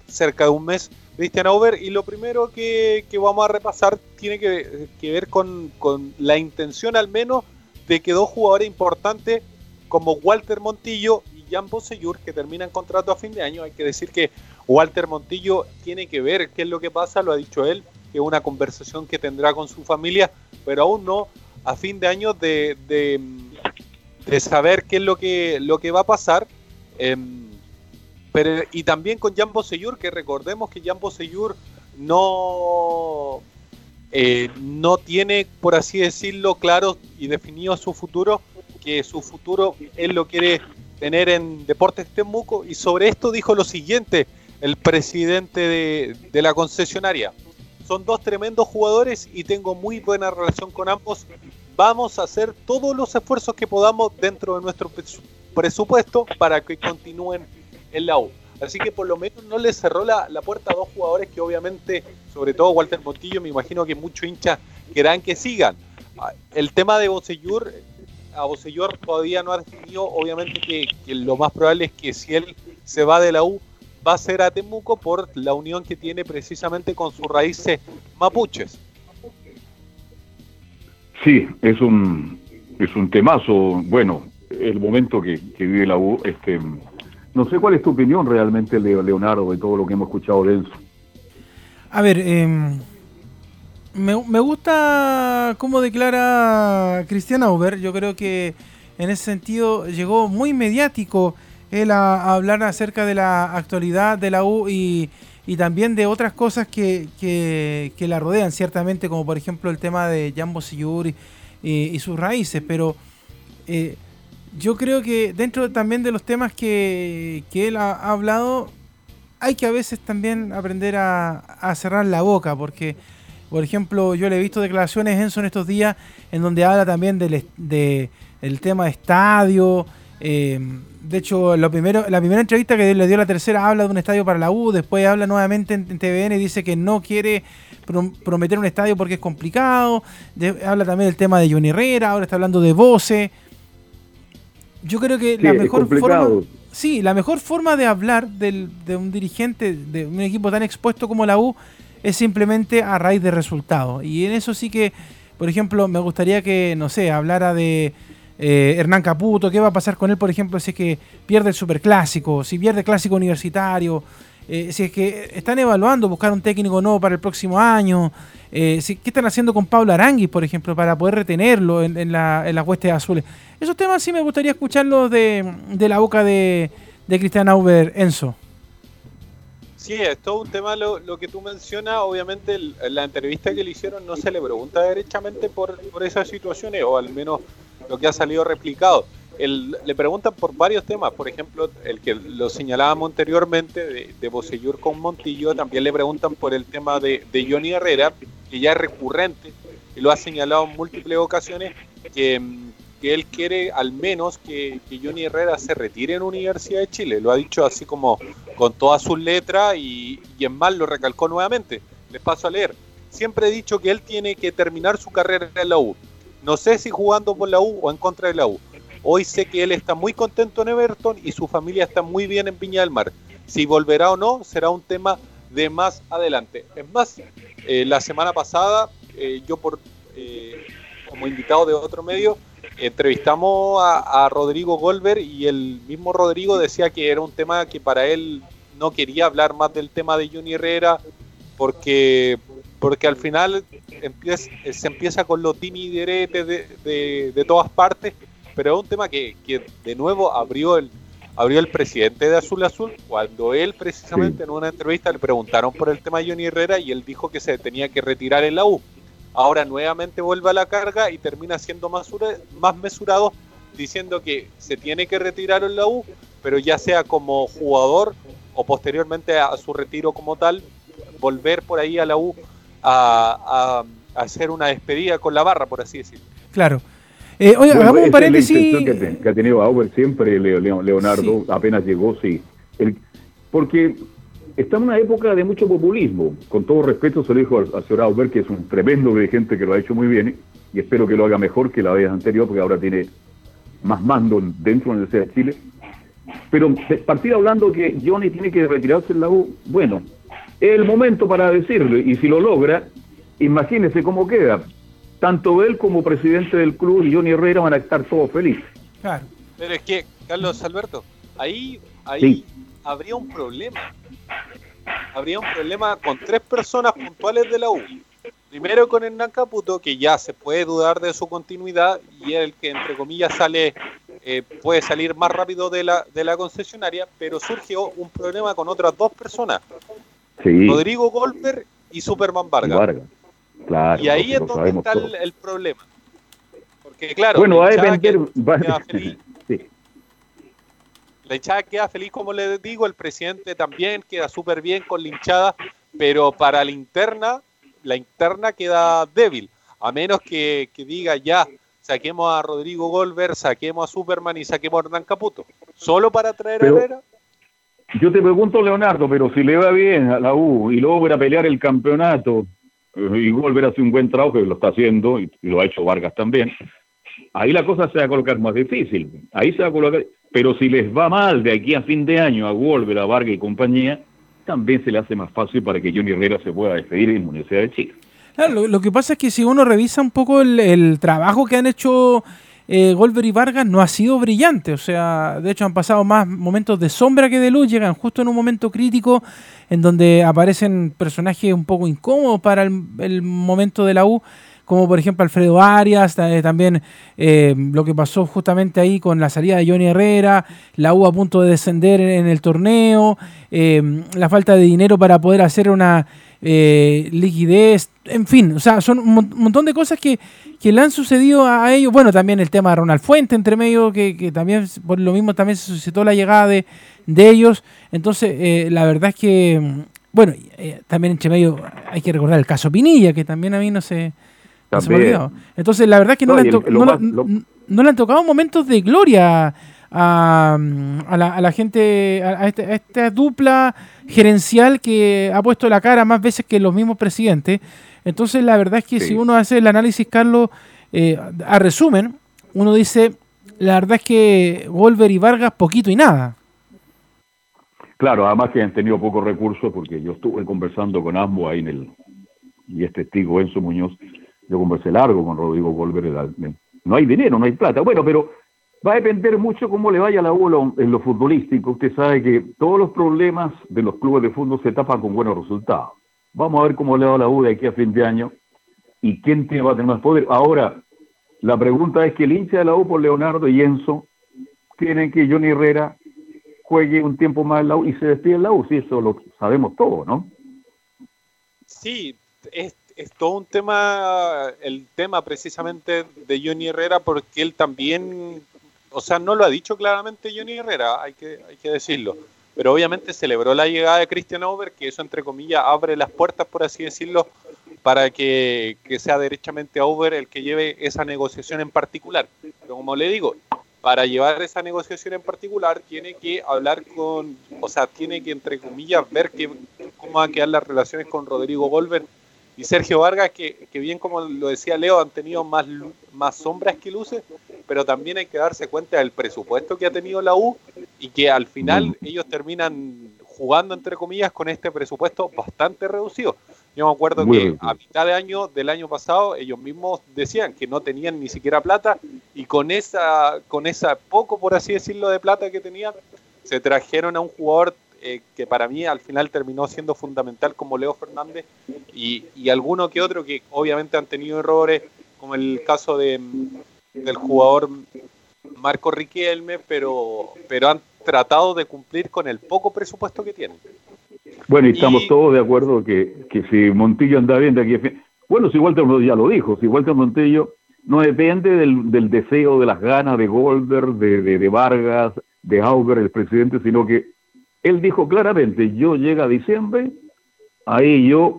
S6: cerca de un mes, Christian Auber, y lo primero que, que vamos a repasar tiene que, que ver con, con, la intención al menos de que dos jugadores importantes como Walter Montillo y Jan Bosellur, que terminan contrato a fin de año, hay que decir que Walter Montillo tiene que ver qué es lo que pasa, lo ha dicho él, que es una conversación que tendrá con su familia, pero aún no a fin de año de, de, de saber qué es lo que, lo que va a pasar. Pero, y también con Jan Bosellur, que recordemos que Jan Bosellur no, eh, no tiene, por así decirlo, claro y definido su futuro, que su futuro él lo quiere tener en Deportes Temuco, y sobre esto dijo lo siguiente el presidente de, de la concesionaria. Son dos tremendos jugadores y tengo muy buena relación con ambos. Vamos a hacer todos los esfuerzos que podamos dentro de nuestro presupuesto para que continúen en la U. Así que por lo menos no le cerró la, la, puerta a dos jugadores que obviamente, sobre todo Walter Montillo, me imagino que muchos hinchas querrán que sigan. El tema de Bocellur, a Bocellur todavía no ha definido, obviamente que, que, lo más probable es que si él se va de la U, va a ser a Temuco por la unión que tiene precisamente con sus raíces mapuches.
S2: Sí, es un, es un temazo. Bueno, el momento que, que vive la U, este, no sé cuál es tu opinión realmente, Leonardo, de todo lo que hemos escuchado de Enzo.
S7: A ver, eh, me, me, gusta cómo declara Cristian Auber. Yo creo que en ese sentido llegó muy mediático él a, a hablar acerca de la actualidad de la U y, y también de otras cosas que, que, que, la rodean, ciertamente, como por ejemplo el tema de Jambo Siyur y, y, y, sus raíces. Pero eh, yo creo que dentro también de los temas que, que él ha, ha, hablado, hay que a veces también aprender a, cerrar la boca, porque, por ejemplo, yo le he visto declaraciones Enzo en estos días en donde habla también del, de, del tema de estadio. Eh, de hecho, lo primero, la primera entrevista que le dio la tercera habla de un estadio para la U, después habla nuevamente en, en TVN y dice que no quiere prometer un estadio porque es complicado. Habla también del tema de Johnny Herrera, ahora está hablando de Voce yo creo que sí, la mejor forma sí la mejor forma de hablar del, de un dirigente de un equipo tan expuesto como la U es simplemente a raíz de resultados. Y en eso sí que por ejemplo me gustaría que no sé hablara de eh, Hernán Caputo qué va a pasar con él por ejemplo si es que pierde el superclásico si pierde el clásico universitario eh, si es que están evaluando buscar un técnico nuevo para el próximo año eh, qué están haciendo con Pablo Aranguis por ejemplo para poder retenerlo en, en, la, en las huestes azules esos temas sí me gustaría escucharlos de, la boca de, de Cristian Auber, Enzo.
S6: Sí, es todo un tema lo, que tú mencionas. Obviamente, el- la entrevista que le hicieron no se le pregunta derechamente por esas situaciones, o al menos lo que ha salido replicado. Le preguntan por varios temas. Por ejemplo, el que lo señalábamos anteriormente de, de con Montillo. También le preguntan por el tema de, Johnny Herrera, que ya es recurrente y lo ha señalado en múltiples ocasiones, que, que él quiere al menos que, Johnny Herrera se retire en Universidad de Chile. Lo ha dicho así como con todas sus letras y, y en más lo recalcó nuevamente. Les paso a leer. Siempre he dicho que él tiene que terminar su carrera en la U. No sé si jugando por la U o en contra de la U. Hoy sé que él está muy contento en Everton y su familia está muy bien en Viña del Mar. Si volverá o no será un tema de más adelante. Es más, eh, la semana pasada eh, yo por eh, como invitado de otro medio entrevistamos a, Rodrigo Golver y el mismo Rodrigo decía que era un tema que para él no quería hablar más del tema de Johnny Herrera porque porque al final se empieza con los timideretes de, de, de todas partes, pero es un tema que, que de nuevo abrió el abrió el presidente de Azul Azul cuando él precisamente en una entrevista le preguntaron por el tema de Johnny Herrera y él dijo que se tenía que retirar en la U. Ahora nuevamente vuelve a la carga y termina siendo más, más mesurado diciendo que se tiene que retirar en la U, pero ya sea como jugador o posteriormente a su retiro como tal, volver por ahí a la U a, a- a hacer una despedida con la barra, por así decirlo.
S7: Claro. Eh, oiga,
S2: Bueno,
S7: hagamos un
S2: es la
S7: paréntesis.
S2: que, ha tenido Auber siempre, Leo- Leo- Leonardo, apenas llegó, sí. El- porque está en una época de mucho populismo. Con todo respeto se lo dijo al, al señor Auber, que es un tremendo dirigente que lo ha hecho muy bien, y espero que lo haga mejor que la vez anterior, porque ahora tiene más mando dentro de la Universidad de Chile. Pero partir hablando que Johnny tiene que retirarse en la U, bueno, es el momento para decirlo, y si lo logra, imagínese cómo queda. Tanto él como presidente del club y Johnny Herrera van a estar todos felices.
S7: Claro.
S6: Pero es que, Carlos Alberto, ahí, ahí
S2: Sí.
S6: habría un problema. Habría un problema con tres personas puntuales de la U. Primero con Hernán Caputo, que ya se puede dudar de su continuidad y el que, entre comillas, sale eh, puede salir más rápido de la, de la concesionaria, pero surgió un problema con otras dos personas,
S2: Sí.
S6: Rodrigo Goldberg y Superman Vargas.
S2: Vargas. Claro,
S6: y ahí es donde está el, problema. Porque claro,
S2: bueno, va a depender. va-
S6: feliz.
S2: sí.
S6: La hinchada queda feliz, como les digo, el presidente también queda súper bien con la hinchada, pero para la interna, la interna queda débil, a menos que, que diga ya, saquemos a Rodrigo Golver, saquemos a Superman y saquemos a Hernán Caputo. ¿Solo para traer
S2: Pero-
S6: a Herrera?
S2: Yo te pregunto, Leonardo, pero si le va bien a la U y logra pelear el campeonato y volver a hacer un buen trabajo, que lo está haciendo y, lo ha hecho Vargas también, ahí la cosa se va a colocar más difícil. Ahí se va a colocar. Pero si les va mal de aquí a fin de año a Wolver, a Vargas y compañía, también se le hace más fácil para que Johnny Herrera se pueda despedir en la Universidad de Chile.
S7: Claro, lo, que pasa es que si uno revisa un poco el trabajo que han hecho eh, Goldberg y Vargas, no ha sido brillante. O sea, de hecho han pasado más momentos de sombra que de luz. Llegan justo en un momento crítico en donde aparecen personajes un poco incómodos para el, momento de la U. Como por ejemplo Alfredo Arias, eh, también eh, lo que pasó justamente ahí con la salida de Johnny Herrera, la U a punto de descender en, en el torneo, eh, la falta de dinero para poder hacer una eh, liquidez, en fin, o sea, son un mon- montón de cosas que, que le han sucedido a, a ellos. Bueno, también el tema de Ronald Fuente entre medio, que, que también por lo mismo también se suscitó la llegada de, de ellos. Entonces, eh, la verdad es que, mm, bueno, eh, también entre medio hay que recordar el caso Pinilla, que también a mí no se, no se me ha olvidado. Entonces, la verdad es que no,
S2: No,
S7: le, han
S2: el-
S7: to-
S2: lo
S7: no,
S2: más-
S7: la-
S2: lo-
S7: no le han tocado momentos de gloria a, a la, a la gente, a, este- a esta dupla gerencial que ha puesto la cara más veces que los mismos presidentes. Entonces, la verdad es que
S2: Sí.
S7: si uno hace el análisis, Carlos, eh, a resumen, uno dice, la verdad es que Wolver y Vargas poquito y nada.
S2: Claro, además que han tenido pocos recursos, porque yo estuve conversando con ambos ahí en el, y es testigo Enzo Muñoz, yo conversé largo con Rodrigo Golver, era- no hay dinero, no hay plata. Bueno, pero va a depender mucho cómo le vaya la U en lo- futbolístico. Usted sabe que todos los problemas de los clubes de fútbol se tapan con buenos resultados. Vamos a ver cómo le va a la U de aquí a fin de año y quién tiene, va a tener más poder. Ahora, la pregunta es que el hincha de la U por Leonardo y Enzo tienen que Johnny Herrera juegue un tiempo más en la U y se despide en la U, si eso lo sabemos todo, ¿no?
S6: Sí, es, es todo un tema, el tema precisamente de Johnny Herrera, porque él también, o sea, no lo ha dicho claramente Johnny Herrera, hay que, hay que decirlo, pero obviamente celebró la llegada de Christian Auber, que eso entre comillas abre las puertas, por así decirlo, para que, que sea derechamente Auber el que lleve esa negociación en particular. Pero como le digo, para llevar esa negociación en particular tiene que hablar con, o sea, tiene que entre comillas ver que, cómo van a quedar las relaciones con Rodrigo Golver y Sergio Vargas, que, que, bien como lo decía Leo, han tenido más, más sombras que luces, pero también hay que darse cuenta del presupuesto que ha tenido la U y que al final ellos terminan jugando, entre comillas, con este presupuesto bastante reducido. Yo me acuerdo
S2: Muy
S6: que
S2: bien.
S6: a mitad de año del año pasado ellos mismos decían que no tenían ni siquiera plata y con esa, con esa poco, por así decirlo, de plata que tenían, se trajeron a un jugador eh, que para mí al final terminó siendo fundamental como Leo Fernández y, y alguno que otro que obviamente han tenido errores, como el caso de, del jugador Marco Riquelme, pero, pero han tratado de cumplir con el poco presupuesto que tienen.
S2: Bueno, y estamos
S6: Y-
S2: todos de acuerdo que, que si Montillo anda bien de aquí a fin- Bueno, si Walter Montillo ya lo dijo, si Walter Montillo no depende del, del deseo, de las ganas de Golder, de, de, de Vargas, de Auber, el presidente, sino que él dijo claramente, yo llega a diciembre, ahí yo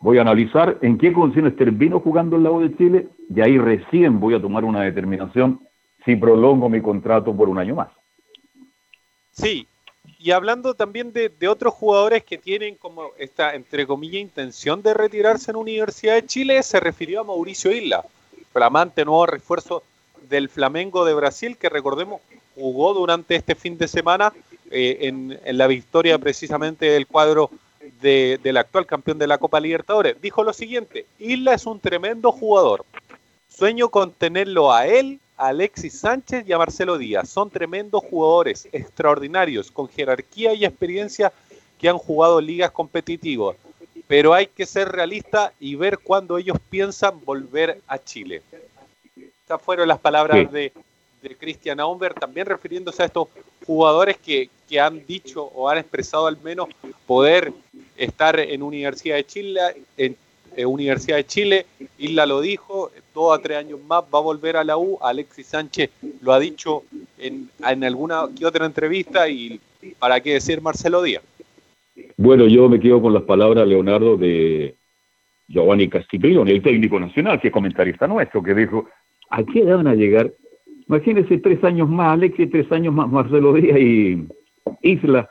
S2: voy a analizar en qué condiciones termino jugando el lado de Chile y ahí recién voy a tomar una determinación si prolongo mi contrato por un año más.
S6: Sí, y hablando también de, otros jugadores que tienen como esta, entre comillas, intención de retirarse en Universidad de Chile, se refirió a Mauricio Isla, flamante nuevo refuerzo del Flamengo de Brasil, que recordemos jugó durante este fin de semana eh, en, en la victoria precisamente del cuadro de- del actual campeón de la Copa Libertadores. Dijo lo siguiente, Isla es un tremendo jugador. Sueño con tenerlo a él, a Alexis Sánchez y a Marcelo Díaz. Son tremendos jugadores, extraordinarios, con jerarquía y experiencia que han jugado ligas competitivas. Pero hay que ser realista y ver cuándo ellos piensan volver a Chile. Estas fueron las palabras
S2: Sí.
S6: de, de Christian Aumber, también refiriéndose a estos jugadores que, que han dicho o han expresado al menos poder estar en Universidad de Chile, en eh, Universidad de Chile, Isla lo dijo, dos a tres años más va a volver a la U, Alexis Sánchez lo ha dicho en, en alguna que otra entrevista y para qué decir Marcelo Díaz.
S2: Bueno, yo me quedo con las palabras, Leonardo, de Giovanni Castiglione, el técnico nacional, que es comentarista nuestro, que dijo, ¿a qué edad van a llegar? Imagínese tres años más, Alexis, tres años más, Marcelo Díaz y Isla.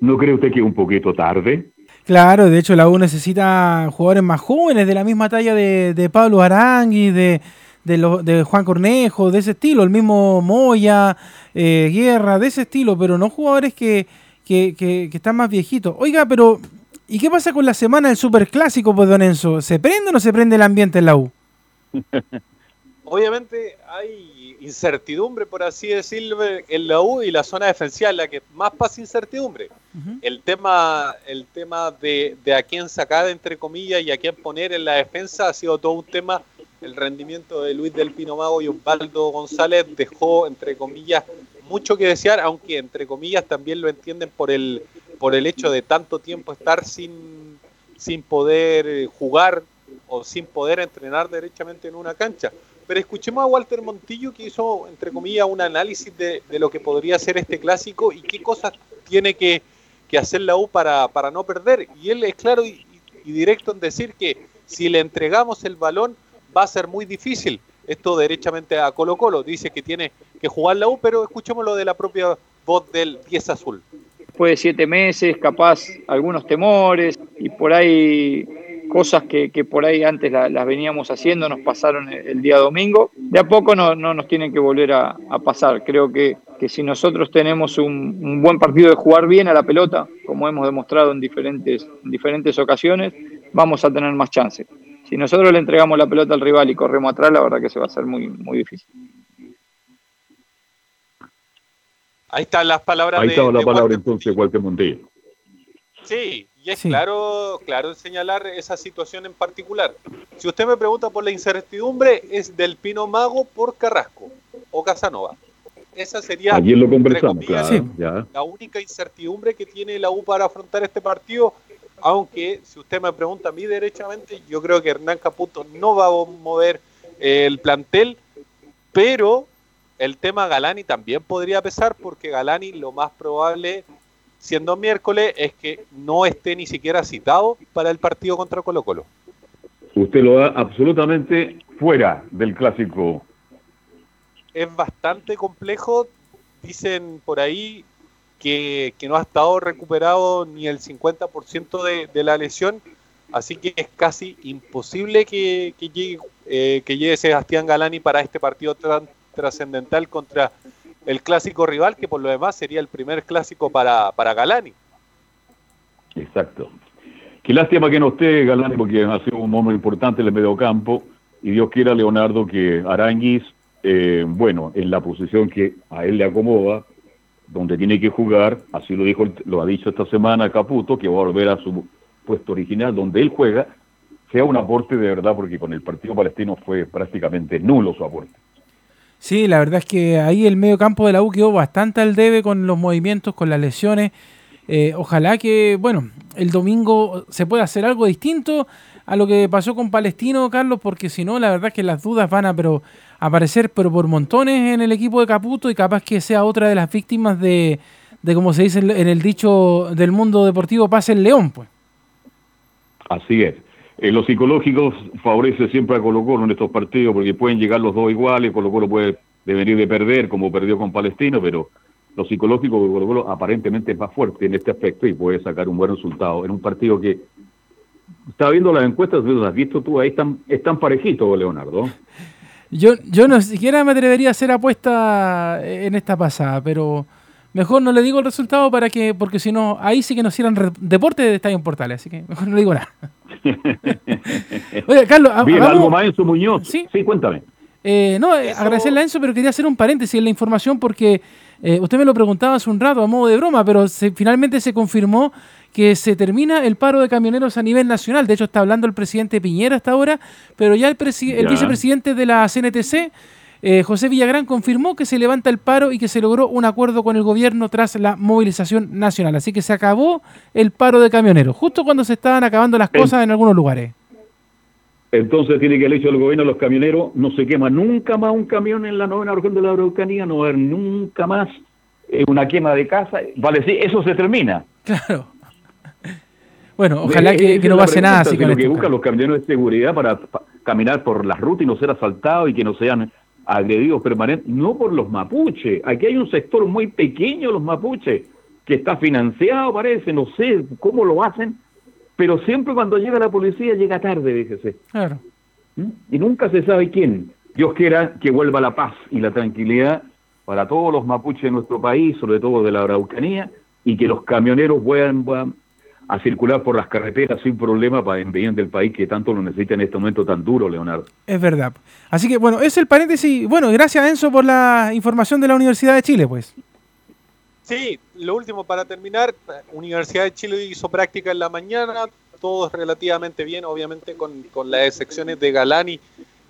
S2: ¿No cree usted que es un poquito tarde?
S7: Claro, de hecho la U necesita jugadores más jóvenes de la misma talla de, Pablo Arangui, de, de, de Juan Cornejo, de ese estilo, el mismo Moya, eh, Guerra, de ese estilo, pero no jugadores que, que, que- que están más viejitos. Oiga, pero ¿y qué pasa con la semana del Superclásico, pues, don Enzo? ¿Se prende o no se prende el ambiente en la U?
S6: Obviamente hay incertidumbre, por así decirlo, en la U y la zona defensiva es la que más pasa incertidumbre. El tema, el tema de, de a quién sacar, entre comillas, y a quién poner en la defensa ha sido todo un tema. El rendimiento de Luis del Pino Mago y Osvaldo González dejó, entre comillas, mucho que desear, aunque, entre comillas, también lo entienden por el, por el hecho de tanto tiempo estar sin, sin poder jugar o sin poder entrenar derechamente en una cancha. Pero escuchemos a Walter Montillo que hizo, entre comillas, un análisis de, de lo que podría ser este clásico y qué cosas tiene que, que hacer la U para, para no perder. Y él es claro y, y directo en decir que si le entregamos el balón va a ser muy difícil. Esto derechamente a Colo Colo. Dice que tiene que jugar la U, pero escuchémoslo de la propia voz del 10 azul.
S14: después de siete meses, capaz algunos temores y por ahí cosas que, que por ahí antes la- las veníamos haciendo, nos pasaron el, el día domingo. De a poco no, no nos tienen que volver a, a pasar. Creo que, que si nosotros tenemos un, un buen partido de jugar bien a la pelota, como hemos demostrado en diferentes, en diferentes ocasiones, vamos a tener más chances. Si nosotros le entregamos la pelota al rival y corremos atrás, la verdad que se va a hacer muy, muy difícil.
S6: Ahí están las palabras
S2: Ahí
S6: de,
S2: estaba la
S6: de
S2: palabra
S6: Walter
S2: entonces, Walter Montillo.
S6: Sí, y es
S7: Sí.
S6: claro, claro señalar esa situación en particular. Si usted me pregunta por la incertidumbre, es del Pino Mago por Carrasco o Casanova. esa sería
S2: Ayer lo
S6: entre
S2: conversamos,
S6: comillas,
S2: claro. Ya.
S6: la única incertidumbre que tiene la U para afrontar este partido. Aunque, si usted me pregunta a mí derechamente, yo creo que Hernán Caputo no va a mover eh, el plantel, pero el tema Galani también podría pesar porque Galani lo más probable, siendo miércoles, es que no esté ni siquiera citado para el partido contra Colo Colo.
S2: Usted lo da absolutamente fuera del clásico.
S6: Es bastante complejo, dicen por ahí que, que no ha estado recuperado ni el 50% de, de la lesión, así que es casi imposible que, que llegue, eh, que llegue Sebastián Galani para este partido tan trascendental contra el clásico rival, que por lo demás sería el primer clásico para, para Galani.
S2: Exacto. Qué lástima que no esté Galani porque ha sido un hombre importante en el mediocampo y Dios quiera, Leonardo, que Aranguis, eh, bueno, en la posición que a él le acomoda, donde tiene que jugar, así lo dijo, lo ha dicho esta semana Caputo, que va a volver a su puesto original donde él juega, sea un aporte de verdad, porque con el partido palestino fue prácticamente nulo su aporte.
S7: Sí, la verdad es que ahí el medio campo de la U quedó bastante al debe con los movimientos, con las lesiones. Eh, ojalá que, bueno, el domingo se pueda hacer algo distinto a lo que pasó con Palestino, Carlos, porque si no, la verdad es que las dudas van a pero, aparecer pero por montones en el equipo de Caputo y capaz que sea otra de las víctimas de, de como se dice en el dicho del mundo deportivo, pase el león, pues.
S2: Así es. Eh, lo psicológico favorece siempre a Colo Colo en estos partidos porque pueden llegar los dos iguales, Colo Colo puede venir de perder como perdió con Palestino, pero lo psicológico de Colo Colo aparentemente es más fuerte en este aspecto y puede sacar un buen resultado en un partido que estaba viendo las encuestas, ¿lo has visto tú? Ahí están, parejitos, Leonardo.
S7: Yo, yo no siquiera me atrevería a hacer apuesta en esta pasada, pero mejor no le digo el resultado para que, porque si no, ahí sí que nos hicieran re- deporte de Estadio Portales, así que mejor no digo nada. Oye, Carlos,
S2: Bien, algo más Enzo Muñoz.
S7: Sí.
S2: cuéntame.
S7: Eh, no, eh, agradecerle a Enzo, pero quería hacer un paréntesis en la información porque eh, usted me lo preguntaba hace un rato a modo de broma, pero se- finalmente se confirmó que se termina el paro de camioneros a nivel nacional. De hecho, está hablando el presidente Piñera hasta ahora, pero ya el, presi- el
S2: Ya.
S7: vicepresidente de la CNTC, eh, José Villagrán, confirmó que se levanta el paro y que se logró un acuerdo con el gobierno tras la movilización nacional. Así que se acabó el paro de camioneros, justo cuando se estaban acabando las cosas en algunos lugares.
S2: Entonces tiene que el hecho del gobierno los camioneros, no se quema nunca más un camión en la novena región de la Araucanía, no va a haber nunca más eh, una quema de casa. Vale, sí, eso se termina.
S7: Claro. Bueno, ojalá
S2: Eh,
S7: que,
S2: esa
S7: que no pase nada así
S2: que
S7: con
S2: Lo que buscan los camioneros es seguridad para pa- caminar por las rutas y no ser asaltados y que no sean agredidos permanentes, no por los mapuches. Aquí hay un sector muy pequeño, los mapuches, que está financiado, parece, no sé cómo lo hacen, pero siempre cuando llega la policía llega tarde, fíjese.
S7: Claro.
S2: ¿Mm? Y nunca se sabe quién. Dios quiera que vuelva la paz y la tranquilidad para todos los mapuches de nuestro país, sobre todo de la Araucanía, y que los camioneros puedan a circular por las carreteras sin problema para en bien del país que tanto lo necesita en este momento tan duro, Leonardo.
S7: Es verdad. Así que bueno, es el paréntesis. Bueno, gracias Enzo por la información de la Universidad de Chile, pues.
S6: Sí, lo último para terminar, Universidad de Chile hizo práctica en la mañana, todos relativamente bien, obviamente con, con las excepciones de Galani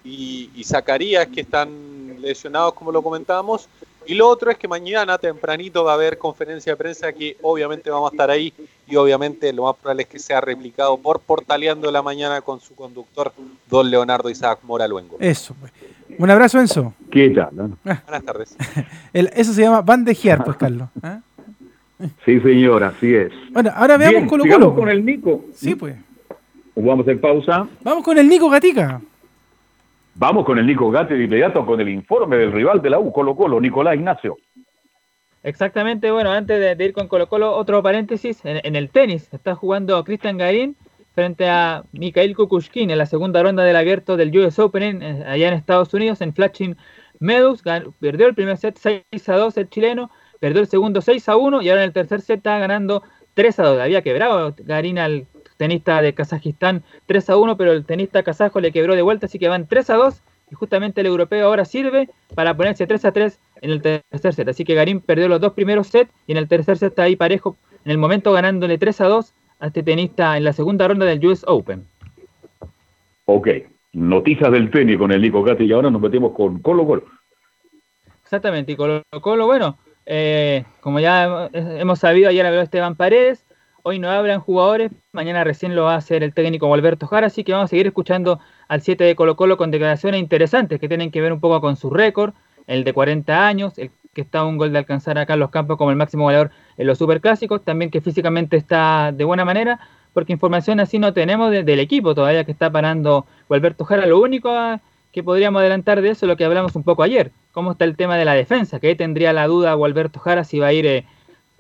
S6: y, y Zacarías que están lesionados como lo comentábamos. Y lo otro es que mañana tempranito va a haber conferencia de prensa que obviamente vamos a estar ahí y obviamente lo más probable es que sea replicado por Portaleando de la Mañana con su conductor, don Leonardo Isaac Mora Luengo.
S7: Eso, pues. Un abrazo, Enzo.
S2: ¿Qué tal? no?
S6: Buenas tardes.
S7: El- eso se llama bandejear, pues, Carlos. ¿ah?
S2: Sí, señor, así es.
S7: Bueno, ahora veamos
S2: Bien,
S7: Colo
S2: sigamos
S7: Colo.
S2: con el Nico.
S7: Sí, pues.
S2: Vamos hacer pausa.
S7: Vamos con el Nico Gatica.
S2: Vamos con el Nico Gate de inmediato con el informe del rival de la U, Colo Colo, Nicolás Ignacio.
S3: Exactamente, bueno, antes de, ir con Colo Colo, otro paréntesis, en, el tenis, está jugando Cristian Garín frente a Mikhail Kukushkin en la segunda ronda del abierto del US Open en- allá en Estados Unidos, en Flushing Meadows, perdió el primer set 6 a 2 el chileno, perdió el segundo 6 a 1 y ahora en el tercer set está ganando 3 a 2, había quebrado Garín al tenista de Kazajistán 3 a 1, pero el tenista kazajo le quebró de vuelta, así que van 3 a 2 y justamente el europeo ahora sirve para ponerse 3 a 3 en el tercer set. Así que Garín perdió los dos primeros sets y en el tercer set está ahí parejo, en el momento ganándole 3 a 2 a este tenista en la segunda ronda del US Open.
S2: Ok, noticias del tenis con el Nico Gate y ahora nos metemos con Colo Colo.
S3: Exactamente, y Colo Colo, bueno, eh, como ya hemos sabido, ayer habló Esteban Paredes, hoy no hablan jugadores, mañana recién lo va a hacer el técnico Alberto Jara, así que vamos a seguir escuchando al 7 de Colo Colo con declaraciones interesantes que tienen que ver un poco con su récord, el de 40 años, el que está a un gol de alcanzar a Carlos Campos como el máximo goleador en los superclásicos, también que físicamente está de buena manera, porque información así no tenemos del equipo todavía que está parando Alberto Jara, lo único que podríamos adelantar de eso es lo que hablamos un poco ayer, cómo está el tema de la defensa, que ahí tendría la duda Gualberto Jara si va a ir eh,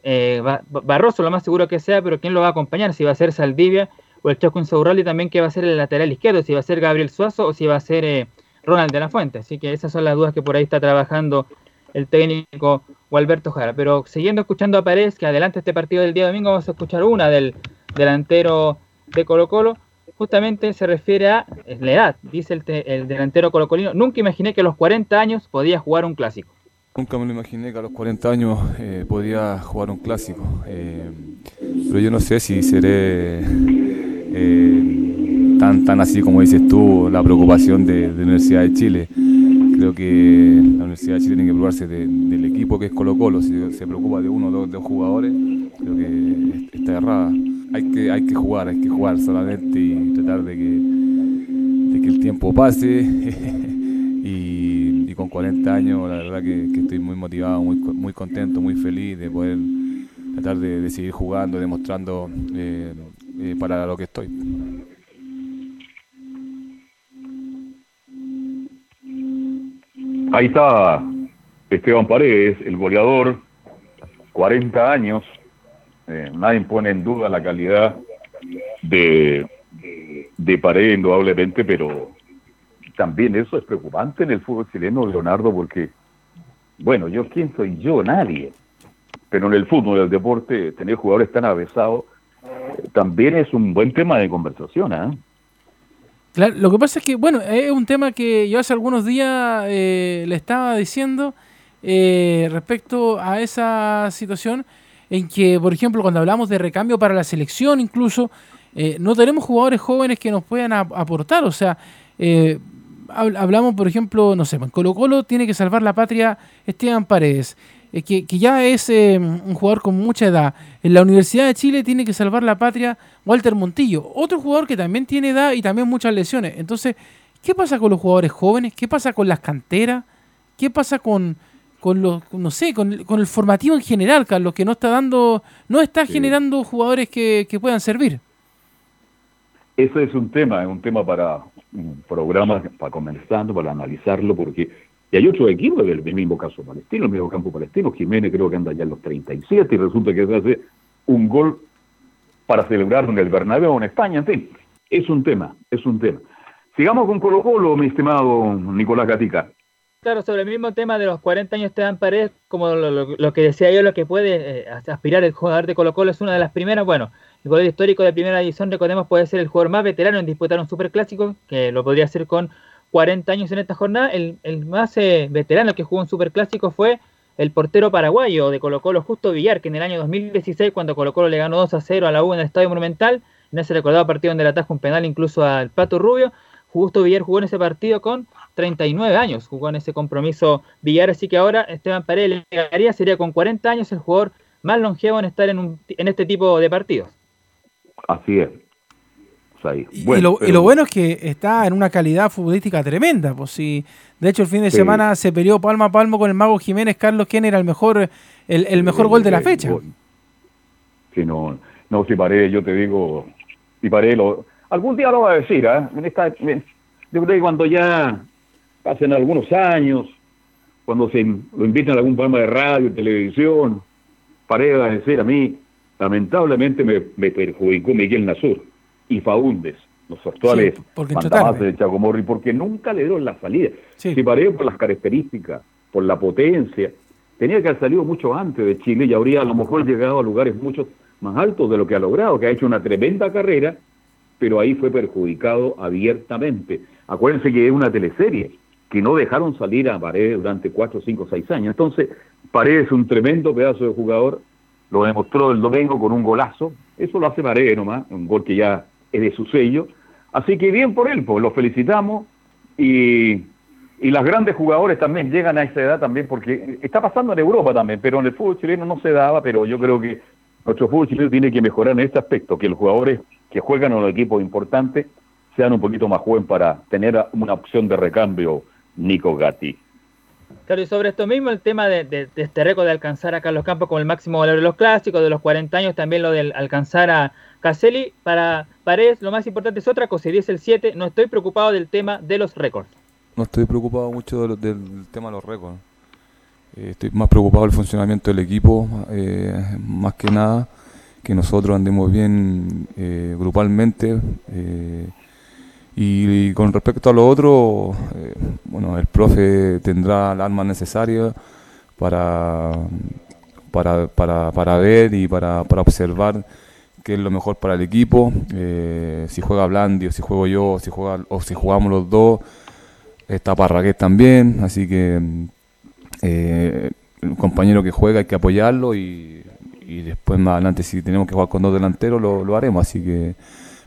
S3: eh, Barroso, lo más seguro que sea, pero quién lo va a acompañar, si va a ser Saldivia o el Chaco Insaurralde también que va a ser el lateral izquierdo, si va a ser Gabriel Suazo o si va a ser eh, Ronald de la Fuente. Así que esas son las dudas que por ahí está trabajando el técnico Gualberto Jara. Pero siguiendo escuchando a Paredes, que adelante este partido del día domingo, vamos a escuchar una del delantero de Colo Colo, justamente se refiere a la edad, dice el, el delantero colocolino, nunca imaginé que a los 40 años podía jugar un clásico.
S15: Nunca me lo imaginé que a los 40 años eh, podía jugar un clásico, eh, pero yo no sé si seré eh, tan, tan así como dices tú, la preocupación de, de, la Universidad de Chile. Creo que la Universidad de Chile tiene que preocuparse del equipo que es Colo Colo, si se preocupa de uno o dos, dos jugadores, creo que está errada hay que, hay que jugar, hay que jugar solamente y tratar de que, de que el tiempo pase. y, 40 años, la verdad que, estoy muy motivado, muy, muy contento, muy feliz de poder tratar de, seguir jugando, demostrando eh, eh, para lo que estoy.
S2: Ahí está Esteban Paredes, el goleador, 40 años, eh, nadie pone en duda la calidad de, de Paredes, indudablemente, pero también eso es preocupante en el fútbol chileno, Leonardo, porque, bueno, yo, ¿quién soy yo? Nadie. Pero en el fútbol, en el deporte, tener jugadores tan avesados eh, también es un buen tema de conversación. ¿eh?
S7: Claro, lo que pasa es que, bueno, es un tema que yo hace algunos días eh, le estaba diciendo respecto a esa situación en que, por ejemplo, cuando hablamos de recambio para la selección, incluso, eh, no tenemos jugadores jóvenes que nos puedan aportar. O sea, eh, hablamos, por ejemplo, no sé, en Colo Colo tiene que salvar la patria Esteban Paredes, eh, que, ya es un jugador con mucha edad. En la Universidad de Chile tiene que salvar la patria Walter Montillo, otro jugador que también tiene edad y también muchas lesiones. Entonces, ¿qué pasa con los jugadores jóvenes? ¿Qué pasa con las canteras? ¿Qué pasa con con los, no sé, con, el formativo en general, Carlos, que no está dando, no está generando jugadores que, puedan servir.
S2: Ese es un tema, es un tema para un programa, para comenzando, para analizarlo, porque y hay otro equipo del mismo caso palestino, el mismo campo palestino, Jiménez creo que anda ya en los 37 y resulta que se hace un gol para celebrar en el Bernabéu en España, en fin, es un tema, es un tema. Sigamos con Colo Colo, mi estimado Nicolás Gatica.
S3: Claro, sobre el mismo tema de los 40 años Esteban Paredes, como lo, que decía yo, lo que puede eh, aspirar el jugador de Colo Colo es una de las primeras, bueno, el jugador histórico de primera división, recordemos, puede ser el jugador más veterano en disputar un superclásico, que lo podría hacer con 40 años en esta jornada. El, más eh, veterano que jugó un superclásico fue el portero paraguayo de Colo Colo, Justo Villar, que en el año 2016, cuando Colo Colo le ganó 2 a 0 a la U en el Estadio Monumental, en ese recordado partido donde le ataja un penal incluso al Pato Rubio, Justo Villar jugó en ese partido con 39 años, jugó en ese compromiso Villar, así que ahora Esteban Paredes le llegaría, sería con 40 años el jugador más longevo en estar en, un, en este tipo de partidos.
S2: Así es.
S7: y, lo, bueno es que está en una calidad futbolística tremenda. Pues si, de hecho, el fin de semana se peleó palmo a palmo con el mago Jiménez Carlos, quien era el mejor, el, mejor gol de la fecha.
S2: Sí, no, no, si Paredes, yo te digo, Paredes lo, algún día lo va a decir, ¿eh? yo creo que cuando ya pasen algunos años, cuando se lo inviten a algún programa de radio, televisión, Paredes va a decir a mí, lamentablemente me, perjudicó Miguel Nasur y Faúndes, los actuales mandamases de Chacomorri, porque nunca le dieron la salida. Si Paredes por las características, por la potencia, tenía que haber salido mucho antes de Chile y habría a lo mejor llegado a lugares mucho más altos de lo que ha logrado, que ha hecho una tremenda carrera pero ahí fue perjudicado abiertamente. Acuérdense que es una teleserie, que no dejaron salir a Paredes durante cuatro, cinco, seis años. Entonces, Paredes es un tremendo pedazo de jugador, lo demostró el domingo con un golazo, eso lo hace Paredes nomás, un gol que ya es de su sello. Así que bien por él, pues lo felicitamos y, y las grandes jugadores también llegan a esa edad también, porque está pasando en Europa también, pero en el fútbol chileno no se daba, pero yo creo que nuestro fútbol chileno tiene que mejorar en este aspecto, que los jugadores que juegan en los equipos importantes sean un poquito más jóvenes para tener una opción de recambio, Nico Gatti.
S3: Claro, y sobre esto mismo, el tema de, este récord de alcanzar a Carlos Campos como el máximo valor de los clásicos, de los 40 años, también lo de alcanzar a Caselli, para Paredes lo más importante es otra cosa, y es el 7, no estoy preocupado del tema de los récords
S15: no estoy preocupado mucho del, tema de los récords. Eh, estoy más preocupado del funcionamiento del equipo, eh, más que nada, que nosotros andemos bien eh, grupalmente. Y, con respecto a lo otro, bueno, el profe tendrá las armas necesarias para, para, para, para ver y para, para observar qué es lo mejor para el equipo, si juega Blandi o si juego yo, si juega, o si jugamos los dos está Parragués también, así que eh, el compañero que juega hay que apoyarlo y, después más adelante si tenemos que jugar con dos delanteros lo, haremos, así que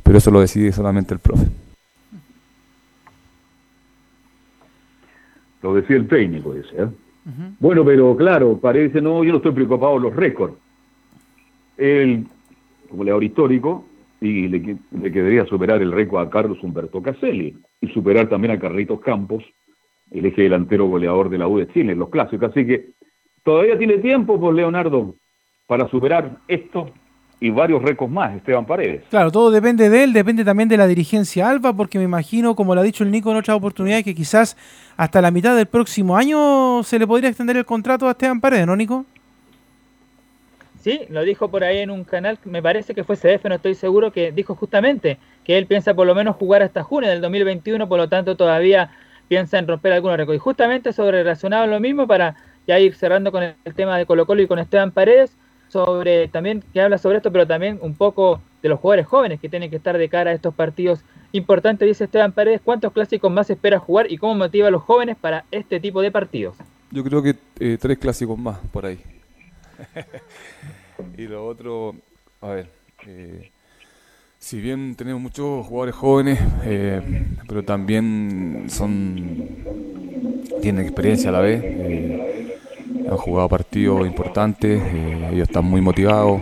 S15: pero eso lo decide solamente el profe.
S2: Lo decía el técnico ese, ¿eh? Bueno, pero claro, parece, no, yo no estoy preocupado los récords. Él, como leador histórico, y le, quedaría superar el récord a Carlos Humberto Caselli y superar también a Carlitos Campos, el eje delantero goleador de la U de Chile en los clásicos. Así que todavía tiene tiempo, pues Leonardo, para superar esto y varios récords más, Esteban Paredes.
S7: Claro, todo depende de él, depende también de la dirigencia Alba, porque me imagino, como lo ha dicho el Nico en otras oportunidades, que quizás hasta la mitad del próximo año se le podría extender el contrato a Esteban Paredes, ¿no, Nico?
S3: Sí, lo dijo por ahí en un canal, me parece que fue CF, no estoy seguro, que dijo justamente que él piensa por lo menos jugar hasta junio del 2021, por lo tanto todavía piensa en romper algunos récords. Y justamente sobre relacionado lo mismo, para ya ir cerrando con el, tema de Colo Colo y con Esteban Paredes, sobre también que habla sobre esto, pero también un poco de los jugadores jóvenes que tienen que estar de cara a estos partidos importantes, dice Esteban Paredes, ¿cuántos clásicos más espera jugar y cómo motiva a los jóvenes para este tipo de partidos?
S15: Yo creo que eh, tres clásicos más por ahí. y lo otro, a ver, eh, si bien tenemos muchos jugadores jóvenes, eh, pero también son tienen experiencia a la vez, eh, han jugado partidos importantes, ellos están muy motivados,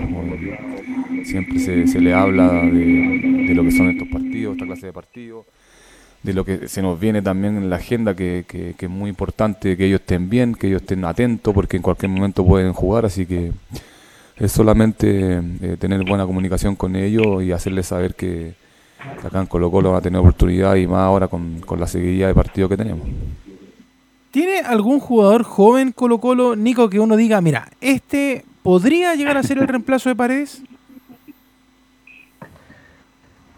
S15: siempre se, se le habla de, lo que son estos partidos, esta clase de partidos de lo que se nos viene también en la agenda, que, que, es muy importante que ellos estén bien, que ellos estén atentos, porque en cualquier momento pueden jugar, así que es solamente eh, tener buena comunicación con ellos y hacerles saber que, acá en Colo Colo van a tener oportunidad y más ahora con, la seguidilla de partido que tenemos.
S7: ¿Tiene algún jugador joven Colo Colo, Nico, que uno diga, mira, este podría llegar a ser el reemplazo de Paredes?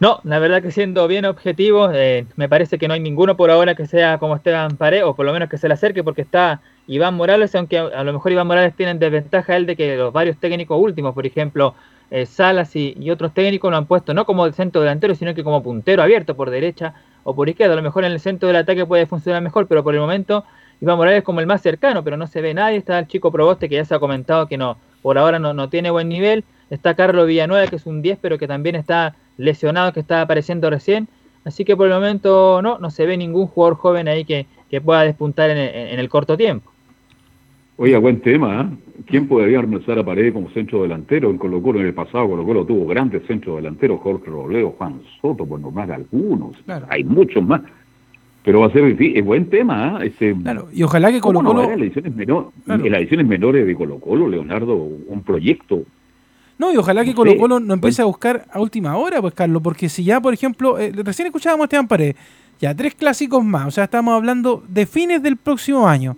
S3: No, la verdad que siendo bien objetivo, eh, me parece que no hay ninguno por ahora que sea como Esteban Paredes, o por lo menos que se le acerque, porque está Iván Morales, aunque a, lo mejor Iván Morales tiene desventaja él de que los varios técnicos últimos, por ejemplo, eh, Salas y, otros técnicos lo han puesto no como centro delantero, sino que como puntero abierto por derecha o por izquierda. A lo mejor en el centro del ataque puede funcionar mejor, pero por el momento Iván Morales es como el más cercano, pero no se ve nadie. Está el chico Proboste que ya se ha comentado que no, por ahora no, no tiene buen nivel. Está Carlos Villanueva, que es un 10, pero que también está lesionado, que está apareciendo recién. Así que por el momento no, no se ve ningún jugador joven ahí que, pueda despuntar en el corto tiempo.
S2: Oye, buen tema, ¿eh? ¿Quién podría reemplazar a Paredes como centro delantero? En Colo Colo en el pasado Colo Colo tuvo grandes centros delanteros, Jorge Robledo, Juan Soto, por nombrar algunos. Hay muchos más. Pero va a ser difícil, es buen tema, ¿eh? Este,
S7: claro, y ojalá que Colo Colo...
S2: en, las ediciones en las ediciones menores de Colo Colo, Leonardo, un proyecto
S7: no, y ojalá que Colo Colo no empiece a buscar a última hora, pues Carlos, porque si ya, por ejemplo, eh, recién escuchábamos a Esteban Paredes, ya tres clásicos más, o sea, estamos hablando de fines del próximo año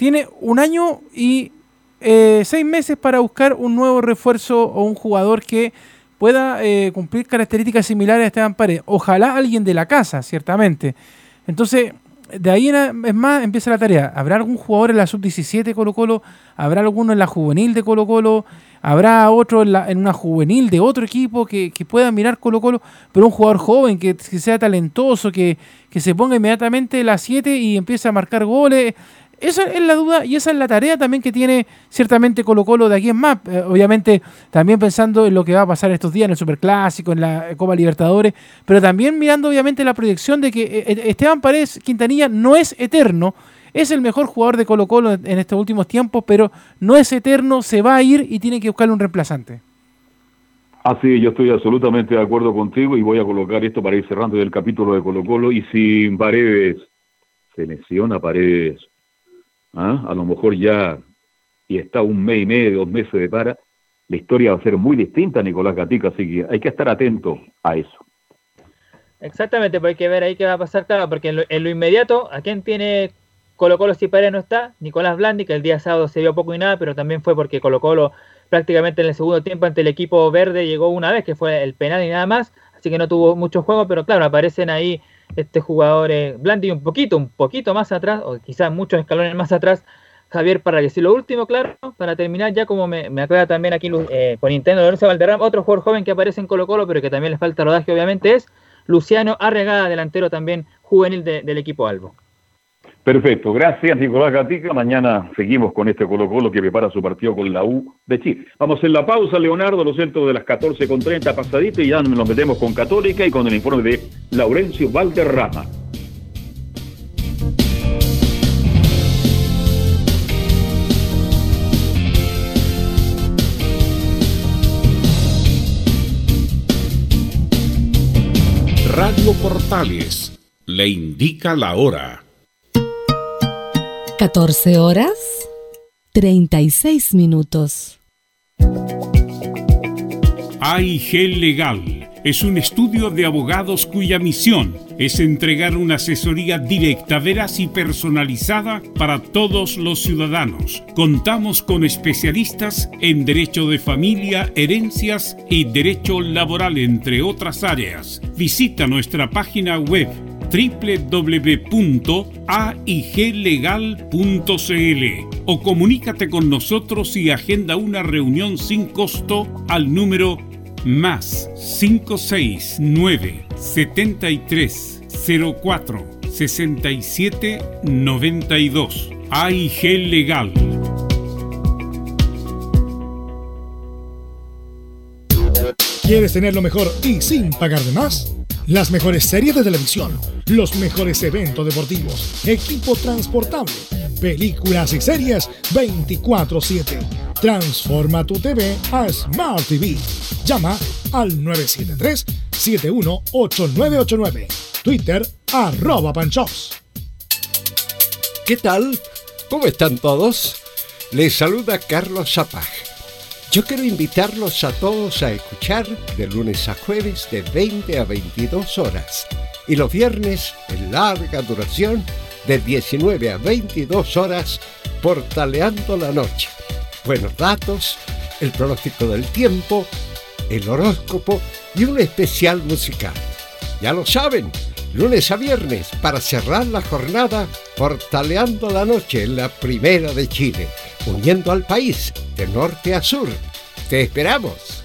S7: tiene un año y eh, seis meses para buscar un nuevo refuerzo o un jugador que pueda eh, cumplir características similares a Esteban Paredes. Ojalá alguien de la casa, ciertamente. Entonces, de ahí es más, empieza la tarea. ¿Habrá algún jugador en la sub-17 Colo Colo? ¿Habrá alguno en la juvenil de Colo Colo? ¿Habrá otro en, la, en una juvenil de otro equipo que, pueda mirar Colo Colo? Pero un jugador joven, que, sea talentoso, que, que se ponga inmediatamente la 7 y empiece a marcar goles esa es la duda y esa es la tarea también que tiene ciertamente Colo Colo de aquí en más. Eh, obviamente también pensando en lo que va a pasar estos días en el Superclásico, en la Copa Libertadores, pero también mirando obviamente la proyección de que eh, eh, Esteban Paredes Quintanilla no es eterno, es el mejor jugador de Colo Colo en estos últimos tiempos, pero no es eterno, se va a ir y tiene que buscarle un reemplazante.
S2: Así, yo estoy absolutamente de acuerdo contigo y voy a colocar esto para ir cerrando el capítulo de Colo Colo. Y si Paredes se lesiona Paredes, ¿ah? a lo mejor ya y está un mes y medio, dos meses de para, la historia va a ser muy distinta, Nicolás Gatica, así que hay que estar atento a eso.
S3: Exactamente, porque hay que ver ahí qué va a pasar, claro, porque en lo, inmediato, ¿a quién tiene Colo Colo si Paredes no está? Nicolás Blandi, que el día sábado se vio poco y nada, pero también fue porque Colo Colo prácticamente en el segundo tiempo ante el equipo verde llegó una vez, que fue el penal y nada más, así que no tuvo mucho juego, pero claro, aparecen ahí este jugador eh, Blandi un poquito, un poquito más atrás, o quizás muchos escalones más atrás, Javier Parragues. Y lo último, claro, para terminar, ya como me, me aclara también aquí eh, con Nintendo Lorenzo Valderrama, otro jugador joven que aparece en Colo Colo, pero que también le falta rodaje, obviamente, es Luciano Arregada, delantero también juvenil del equipo Albo.
S2: Perfecto, gracias Nicolás Gatica. Mañana seguimos con este Colo Colo que prepara su partido con la U de Chile. Vamos en la pausa, Leonardo, los centros de las 14 con 30 pasadito y ya nos metemos con Católica y con el informe de Laurencio Valderrama.
S10: Radio Portales le indica la hora.
S11: 14 horas 36 minutos.
S10: AIG Legal es un estudio de abogados cuya misión es entregar una asesoría directa, veraz y personalizada para todos los ciudadanos. Contamos con especialistas en derecho de familia, herencias y derecho laboral, entre otras áreas. Visita nuestra página web www.aiglegal.cl o comunícate con nosotros y agenda una reunión sin costo al número más 569 73 04 67 92 AIG Legal.
S1: ¿Quieres tener lo mejor y sin pagar de más? Las mejores series de televisión, los mejores eventos deportivos, equipo transportable, películas y series 24/7. Transforma tu TV a Smart TV. Llama al 973-718989. Twitter arroba panchos.
S16: ¿Qué tal? ¿Cómo están todos? Les saluda Carlos Zapag yo quiero invitarlos a todos a escuchar de lunes a jueves de 20 a 22 horas y los viernes en larga duración de 19 a 22 horas portaleando la noche. Buenos datos, el pronóstico del tiempo, el horóscopo y un especial musical. Ya lo saben, lunes a viernes para cerrar la jornada portaleando la noche en la primera de Chile uniendo al país de norte a sur. Te esperamos.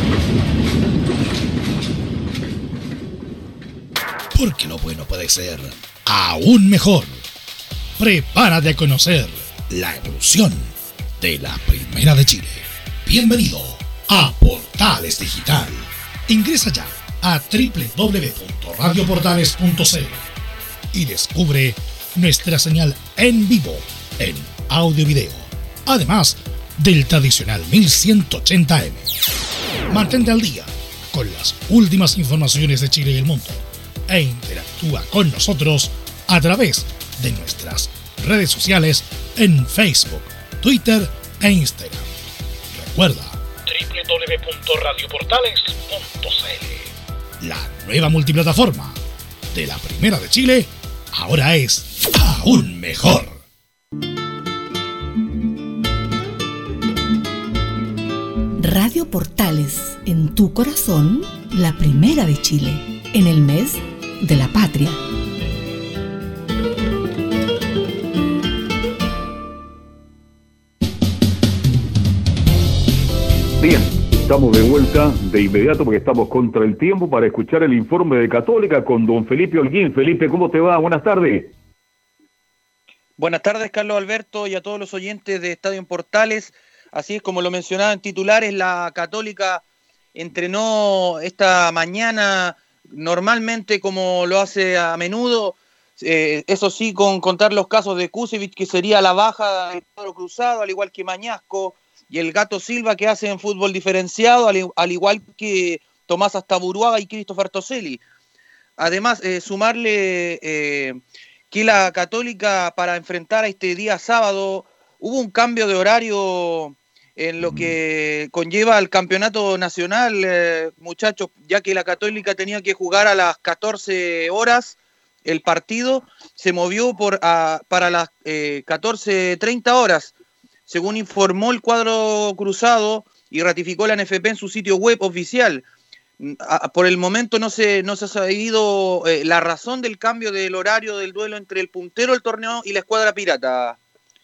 S1: Porque lo bueno puede ser aún mejor. Prepárate a conocer la evolución de la Primera de Chile. Bienvenido a Portales Digital. Ingresa ya a www.radioportales.cl. y descubre nuestra señal en vivo en audio y video, además del tradicional 1180M. Mantente al día con las últimas informaciones de Chile y el mundo e interactúa con nosotros a través de nuestras redes sociales en Facebook, Twitter e Instagram. Recuerda www.radioportales.cl La nueva multiplataforma de la Primera de Chile ahora es aún mejor.
S11: Radio Portales, en tu corazón, la Primera de Chile, en el mes de la Patria.
S2: Bien, estamos de vuelta de inmediato porque estamos contra el tiempo para escuchar el informe de Católica con don Felipe Holguín. Felipe, ¿cómo te va? Buenas tardes.
S4: Buenas tardes, Carlos Alberto, y a todos los oyentes de Estadio en Portales. Así es como lo mencionaba en titulares, la Católica entrenó esta mañana normalmente como lo hace a menudo, eh, eso sí, con contar los casos de Kusevich, que sería la baja del cuadro cruzado, al igual que Mañasco, y el Gato Silva, que hace en fútbol diferenciado, al, igual que Tomás Astaburuaga y Christopher Toselli. Además, eh, sumarle eh, que la Católica, para enfrentar a este día sábado, hubo un cambio de horario en lo que conlleva el campeonato nacional, eh, muchachos, ya que la Católica tenía que jugar a las 14 horas el partido, se movió por, para las 14.30 horas según informó el cuadro cruzado y ratificó la NFP en su sitio web oficial. Mm, por el momento no se, no se ha sabido eh, la razón del cambio del horario del duelo entre el puntero del torneo y la escuadra pirata,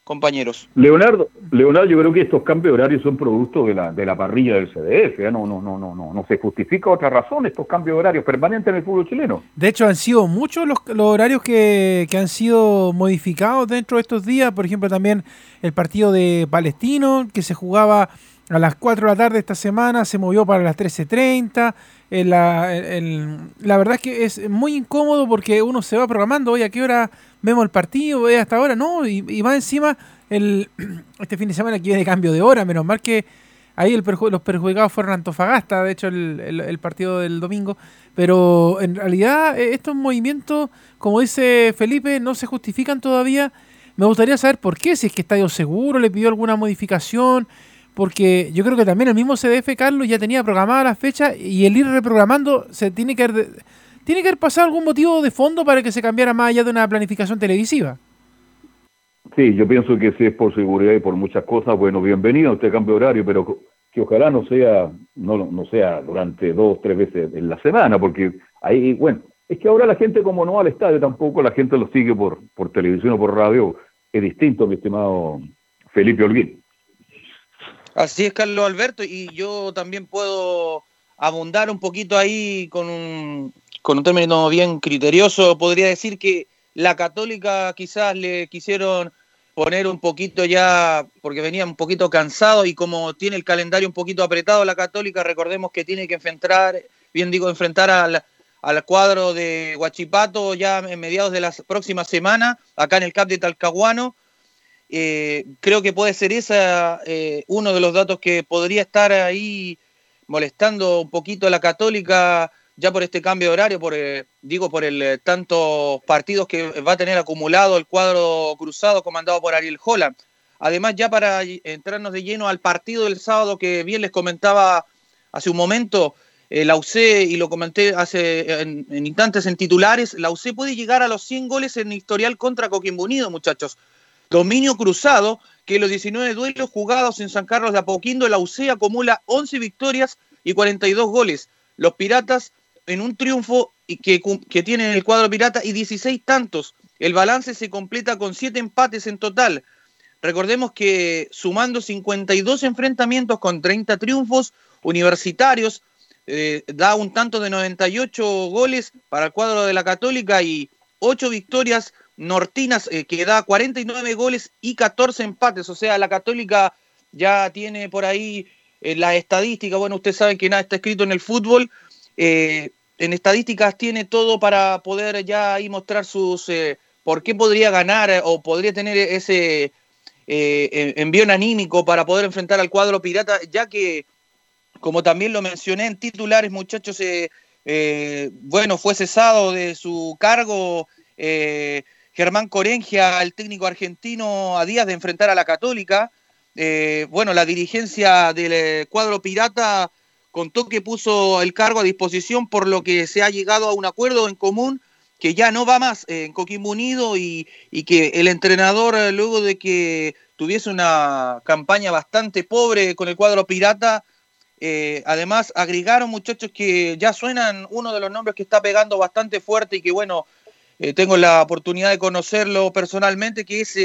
S4: compañeros.
S2: Leonardo, Leonardo, yo creo que estos cambios de horario son producto de la, de la parrilla del CDF, ¿eh? no, no, no, no, no, no se justifica otra razón estos cambios de horario permanentes en el fútbol chileno.
S7: De hecho, han sido muchos los, horarios que, que, han sido modificados dentro de estos días, por ejemplo, también el partido de Palestino, que se jugaba a las 4 de la tarde esta semana, se movió para las 13.30. La, la verdad es que es muy incómodo porque uno se va programando, hoy a qué hora vemos el partido, hasta ahora, no, y, y más encima el, este fin de semana aquí viene cambio de hora, menos mal que ahí el los perjudicados fueron Antofagasta, de hecho el, el, partido del domingo, pero en realidad eh, estos movimientos, como dice Felipe, no se justifican todavía. Me gustaría saber por qué, si es que Estadio Seguro le pidió alguna modificación, porque yo creo que también el mismo CDF, Carlos, ya tenía programada la fecha y el ir reprogramando se tiene que haber, tiene que haber pasado algún motivo de fondo para que se cambiara más allá de una planificación televisiva.
S2: Sí, yo pienso que si es por seguridad y por muchas cosas, bueno, bienvenido a este cambio horario, pero que ojalá no sea, no, no sea durante dos, tres veces en la semana, porque ahí, bueno, es que ahora la gente como no va al estadio tampoco, la gente lo sigue por, por televisión o por radio, es distinto, mi estimado Felipe Olguín.
S4: Así es, Carlos Alberto, y yo también puedo abundar un poquito ahí con un, con un término bien criterioso, podría decir que la católica quizás le quisieron poner un poquito ya, porque venía un poquito cansado y como tiene el calendario un poquito apretado la Católica, recordemos que tiene que enfrentar, bien digo, enfrentar al, al cuadro de Huachipato ya en mediados de la próxima semana, acá en el CAP de Talcahuano. Eh, creo que puede ser esa eh, uno de los datos que podría estar ahí molestando un poquito a la Católica ya por este cambio de horario, por, eh, digo, por el eh, tantos partidos que va a tener acumulado el cuadro cruzado comandado por Ariel Holland. Además, ya para entrarnos de lleno al partido del sábado que bien les comentaba hace un momento, eh, la UC, y lo comenté hace en, instantes en titulares, la UC puede llegar a los 100 goles en historial contra Coquimbo Unido, muchachos. Dominio cruzado, que los 19 duelos jugados en San Carlos de Apoquindo, la UC acumula 11 victorias y 42 goles. Los Piratas en un triunfo que, que tiene el cuadro pirata y 16 tantos. El balance se completa con 7 empates en total. Recordemos que sumando 52 enfrentamientos con 30 triunfos universitarios, eh, da un tanto de 98 goles para el cuadro de la Católica y 8 victorias nortinas eh, que da 49 goles y 14 empates. O sea, la Católica ya tiene por ahí eh, la estadística. Bueno, ustedes saben que nada está escrito en el fútbol. en estadísticas tiene todo para poder ya ahí mostrar sus eh, por qué podría ganar eh, o podría tener ese eh, envío anímico para poder enfrentar al cuadro pirata, ya que, como también lo mencioné en titulares, muchachos, bueno, fue cesado de su cargo Germán Corengia, el técnico argentino, a días de enfrentar a la Católica. bueno, la dirigencia del cuadro pirata contó que puso el cargo a disposición por lo que se ha llegado a un acuerdo en común que ya no va más en Coquimbo Unido y, que el entrenador, eh, luego de que tuviese una campaña bastante pobre con el cuadro pirata, eh, además agregaron muchachos que ya suenan uno de los nombres que está pegando bastante fuerte y que bueno, eh, tengo la oportunidad de conocerlo personalmente, que es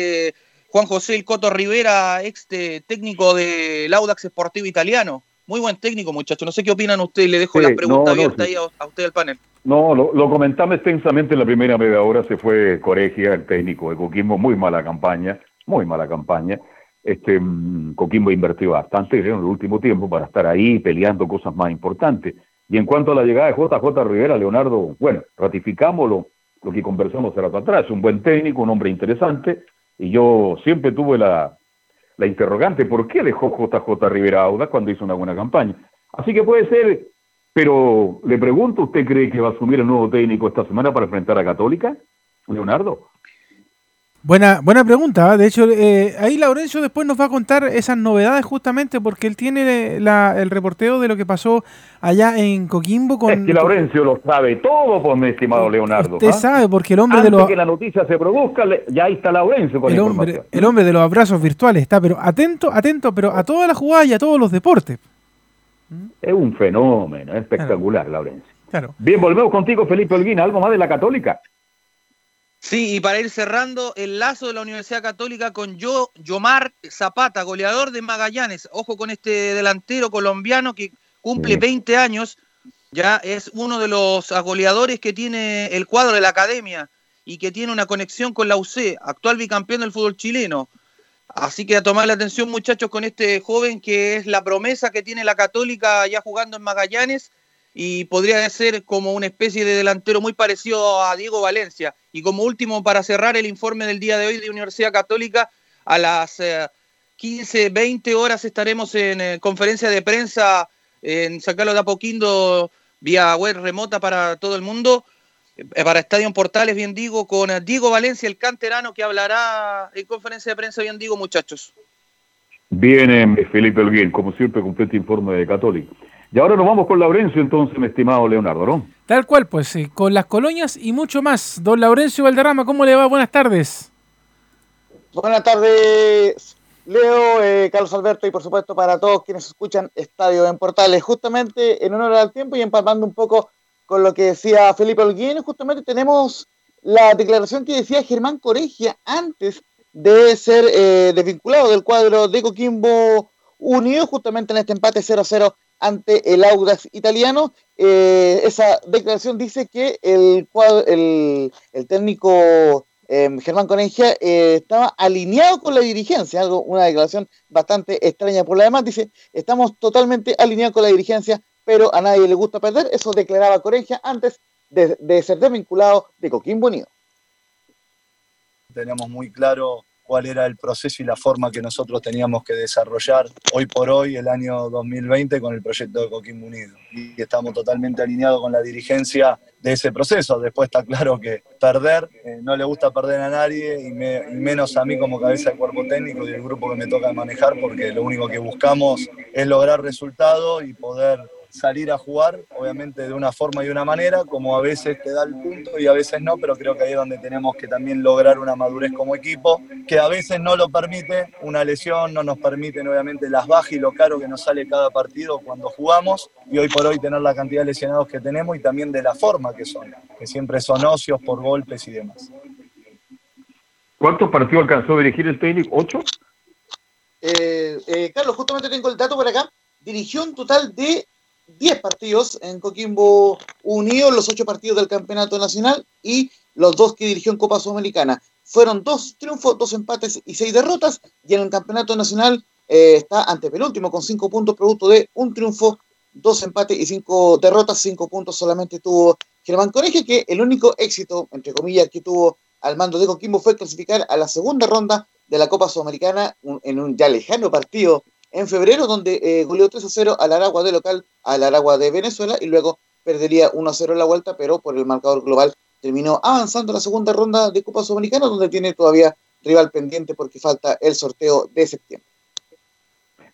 S4: Juan José El Coto Rivera, ex técnico del Audax Sportivo Italiano. Muy buen técnico, muchachos. No sé qué opinan ustedes. Le dejo la pregunta abierta ahí a, usted del panel.
S2: No, lo, comentamos extensamente en la primera media hora. Se fue Coregia, el técnico de Coquimbo. Muy mala campaña, muy mala campaña. Este, mm, Coquimbo invertió bastante en el último tiempo para estar ahí peleando cosas más importantes. Y en cuanto a la llegada de JJ Rivera, Leonardo, bueno, ratificamos lo, que conversamos hace rato atrás. Un buen técnico, un hombre interesante. Y yo siempre tuve la, la interrogante, ¿por qué dejó JJ Rivera Auda cuando hizo una buena campaña? Así que puede ser, pero le pregunto, ¿usted cree que va a asumir el nuevo técnico esta semana para enfrentar a Católica? Leonardo.
S7: Buena, buena pregunta. ¿eh? De hecho, eh, ahí Laurencio después nos va a contar esas novedades justamente porque él tiene el reporteo de lo que pasó allá en Coquimbo con...
S2: Es que Laurencio lo sabe todo, pues, mi estimado Leonardo.
S7: Usted ¿ah? sabe, porque el hombre de los...
S2: que la noticia se produzca, ya ahí está Laurencio con
S7: el hombre, El hombre de los abrazos virtuales está, pero atento, atento, pero a todas las jugadas y a todos los deportes.
S2: Es un fenómeno, espectacular, Laurencio. Claro. Bien, volvemos contigo, Felipe Holguín. ¿Algo más de la Católica?
S4: Sí, y para ir cerrando, el lazo de la Universidad Católica con Yo, Yomar Zapata, goleador de Magallanes. Ojo con este delantero colombiano que cumple 20 años, ya es uno de los goleadores que tiene el cuadro de la academia y que tiene una conexión con la UC, actual bicampeón del fútbol chileno. Así que a tomar la atención, muchachos, con este joven que es la promesa que tiene la Católica ya jugando en Magallanes y podría ser como una especie de delantero muy parecido a Diego Valencia. Y como último, para cerrar el informe del día de hoy de Universidad Católica, a las 15, eh, 20 horas estaremos en eh, conferencia de prensa en San Carlos de Apoquindo vía web remota para todo el mundo, eh, para Estadio Portales, bien digo, con Diego Valencia, el canterano que hablará en conferencia de prensa, bien digo, muchachos.
S2: Viene Felipe Olguín, como siempre, completo informe de Católica. Y ahora nos vamos con Laurencio, entonces, mi estimado Leonardo, ¿no?
S7: Tal cual, pues sí, con las colonias y mucho más. Don Laurencio Valderrama, ¿cómo le va? Buenas tardes.
S5: Buenas tardes, Leo, eh, Carlos Alberto y por supuesto para todos quienes escuchan Estadio en Portales. Justamente en honor al tiempo y empalmando un poco con lo que decía Felipe Olguín, justamente tenemos la declaración que decía Germán Coregia antes de ser eh, desvinculado del cuadro de Coquimbo Unido, justamente en este empate 0-0 ante el Audax italiano. Eh, esa declaración dice que el, el, el técnico em, Germán Conegia eh, estaba alineado con la dirigencia, algo, una declaración bastante extraña por la demás. Dice, estamos totalmente alineados con la dirigencia, pero a nadie le gusta perder. Eso declaraba Conegia antes de, de ser desvinculado de Coquimbo Unido.
S17: Tenemos muy claro cuál era el proceso y la forma que nosotros teníamos que desarrollar hoy por hoy, el año 2020, con el proyecto de Coquimbo Unido. Y estamos totalmente alineados con la dirigencia de ese proceso. Después está claro que perder, eh, no le gusta perder a nadie, y, y, menos a mí como cabeza del cuerpo técnico y el grupo que me toca manejar, porque lo único que buscamos es lograr resultados y poder salir a jugar, obviamente de una forma y una manera, como a veces te da el punto y a veces no, pero creo que ahí es donde tenemos que también lograr una madurez como equipo, que a veces no lo permite, una lesión no nos permite obviamente las bajas y lo caro que nos sale cada partido cuando jugamos, y hoy por hoy tener la cantidad de lesionados que tenemos y también de la forma que son, que siempre son ocios por golpes y demás.
S2: ¿Cuántos partidos alcanzó a dirigir el técnico? ¿Ocho?
S5: Eh, eh, Carlos, justamente tengo el dato por acá. Dirigió un total de 10 partidos en Coquimbo Unido, los 8 partidos del Campeonato Nacional y los dos que dirigió en Copa Sudamericana. Fueron dos triunfos, dos empates y seis derrotas, y en el Campeonato Nacional eh, está ante penúltimo con 5 puntos producto de un triunfo dos empates y cinco derrotas, cinco puntos solamente tuvo Germán Coneje, que el único éxito, entre comillas, que tuvo al mando de Coquimbo fue clasificar a la segunda ronda de la Copa Sudamericana en un ya lejano partido en febrero, donde eh, goleó 3 a 0 al Aragua de local, al Aragua de Venezuela, y luego perdería 1 a 0 en la vuelta, pero por el marcador global terminó avanzando a la segunda ronda de Copa Sudamericana, donde tiene todavía rival pendiente porque falta el sorteo de septiembre.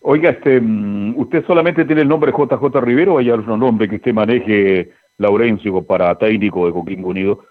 S2: Oiga, este, mm, ¿usted solamente tiene el nombre JJ Rivero o hay otro nombre que usted maneje, Laurencio, para técnico de Coquimbo Unido?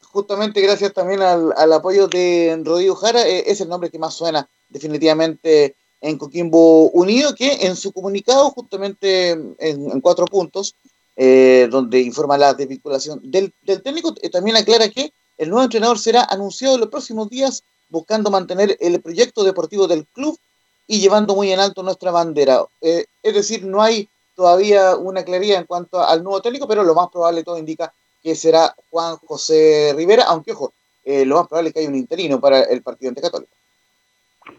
S5: Justamente gracias también al, apoyo de Rodrigo Jara, eh, es el nombre que más suena definitivamente en Coquimbo Unido, que en su comunicado, justamente en, cuatro puntos, eh, donde informa la desvinculación del, técnico, eh, también aclara que el nuevo entrenador será anunciado en los próximos días, buscando mantener el proyecto deportivo del club y llevando muy en alto nuestra bandera. Eh, es decir, no hay todavía una claridad en cuanto al nuevo técnico, pero lo más probable todo indica que será Juan José Rivera, aunque ojo, lo más probable es que haya un interino para el partido ante Católico.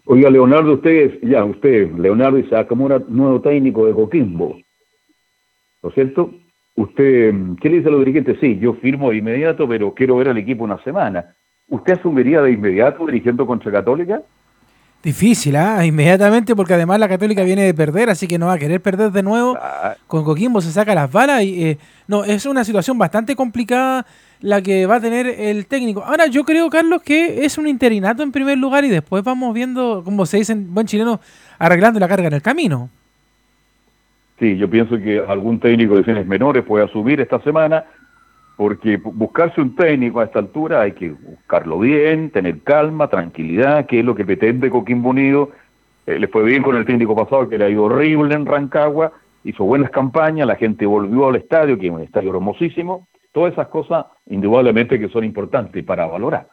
S2: Oiga, Leonardo, usted, ya, usted, Leonardo Isaac Camora, nuevo técnico de Coquimbo, ¿no es cierto? Usted, ¿qué le dice a los dirigentes? Sí, yo firmo de inmediato, pero quiero ver al equipo una semana. ¿Usted asumiría de inmediato dirigiendo contra Católica?
S7: Difícil, ¿ah? Inmediatamente, porque además la Católica viene de perder, así que no va a querer perder de nuevo. Ah. Con Coquimbo se saca las balas y. Eh, no, es una situación bastante complicada la que va a tener el técnico. Ahora, yo creo, Carlos, que es un interinato en primer lugar y después vamos viendo, como se dice en buen chileno, arreglando la carga en el camino.
S2: Sí, yo pienso que algún técnico de fines menores puede asumir esta semana, porque buscarse un técnico a esta altura hay que buscarlo bien, tener calma, tranquilidad, que es lo que pretende Coquimbo Unido. Eh, le fue bien con el técnico pasado, que le ha ido horrible en Rancagua, hizo buenas campañas, la gente volvió al estadio, que es un estadio hermosísimo, Todas esas cosas, indudablemente, que son importantes para valorar.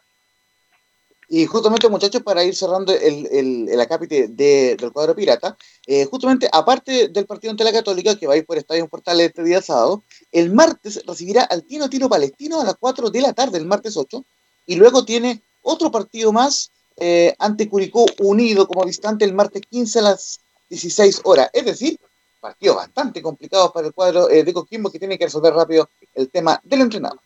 S5: Y justamente, muchachos, para ir cerrando el, el, el acápite del cuadro pirata, eh, justamente, aparte del partido ante la Católica, que va a ir por Estadio Portales este día sábado, el martes recibirá al Tino Tiro Palestino a las 4 de la tarde, el martes 8, y luego tiene otro partido más eh, ante Curicó Unido como distante el martes 15 a las 16 horas. Es decir, partido bastante complicado para el cuadro eh, de Coquimbo que tiene que resolver rápido el tema del entrenador.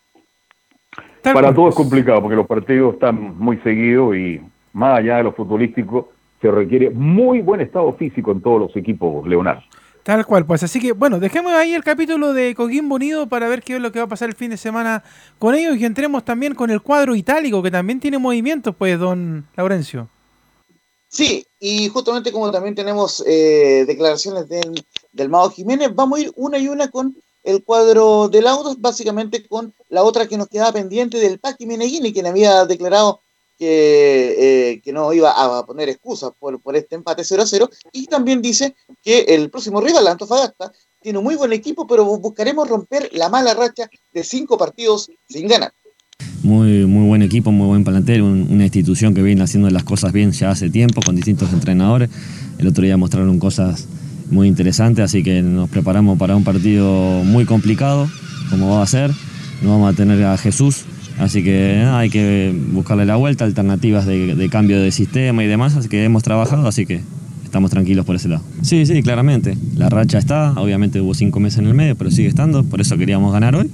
S2: Para todos es complicado porque los partidos están muy seguidos y más allá de lo futbolístico se requiere muy buen estado físico en todos los equipos, Leonardo.
S7: Tal cual, pues así que bueno, dejemos ahí el capítulo de Coquimbo Unido para ver qué es lo que va a pasar el fin de semana con ellos y entremos también con el cuadro itálico que también tiene movimientos, pues, don Laurencio.
S5: Sí, y justamente como también tenemos eh, declaraciones del, del Mago Jiménez, vamos a ir una y una con el cuadro de laudos, básicamente con la otra que nos quedaba pendiente del Paqui Meneghini, quien había declarado que, eh, que, no iba a poner excusas por, por este empate 0 a 0, y también dice que el próximo rival, Antofagasta, tiene un muy buen equipo, pero buscaremos romper la mala racha de cinco partidos sin ganar.
S18: Muy, muy buen equipo, muy buen plantel, una institución que viene haciendo las cosas bien ya hace tiempo con distintos entrenadores. El otro día mostraron cosas muy interesantes, así que nos preparamos para un partido muy complicado, como va a ser. No vamos a tener a Jesús, así que hay que buscarle la vuelta, alternativas de, cambio de sistema y demás, así que hemos trabajado, así que estamos tranquilos por ese lado. Sí, sí, claramente. La racha está, obviamente hubo cinco meses en el medio, pero sigue estando, por eso queríamos ganar hoy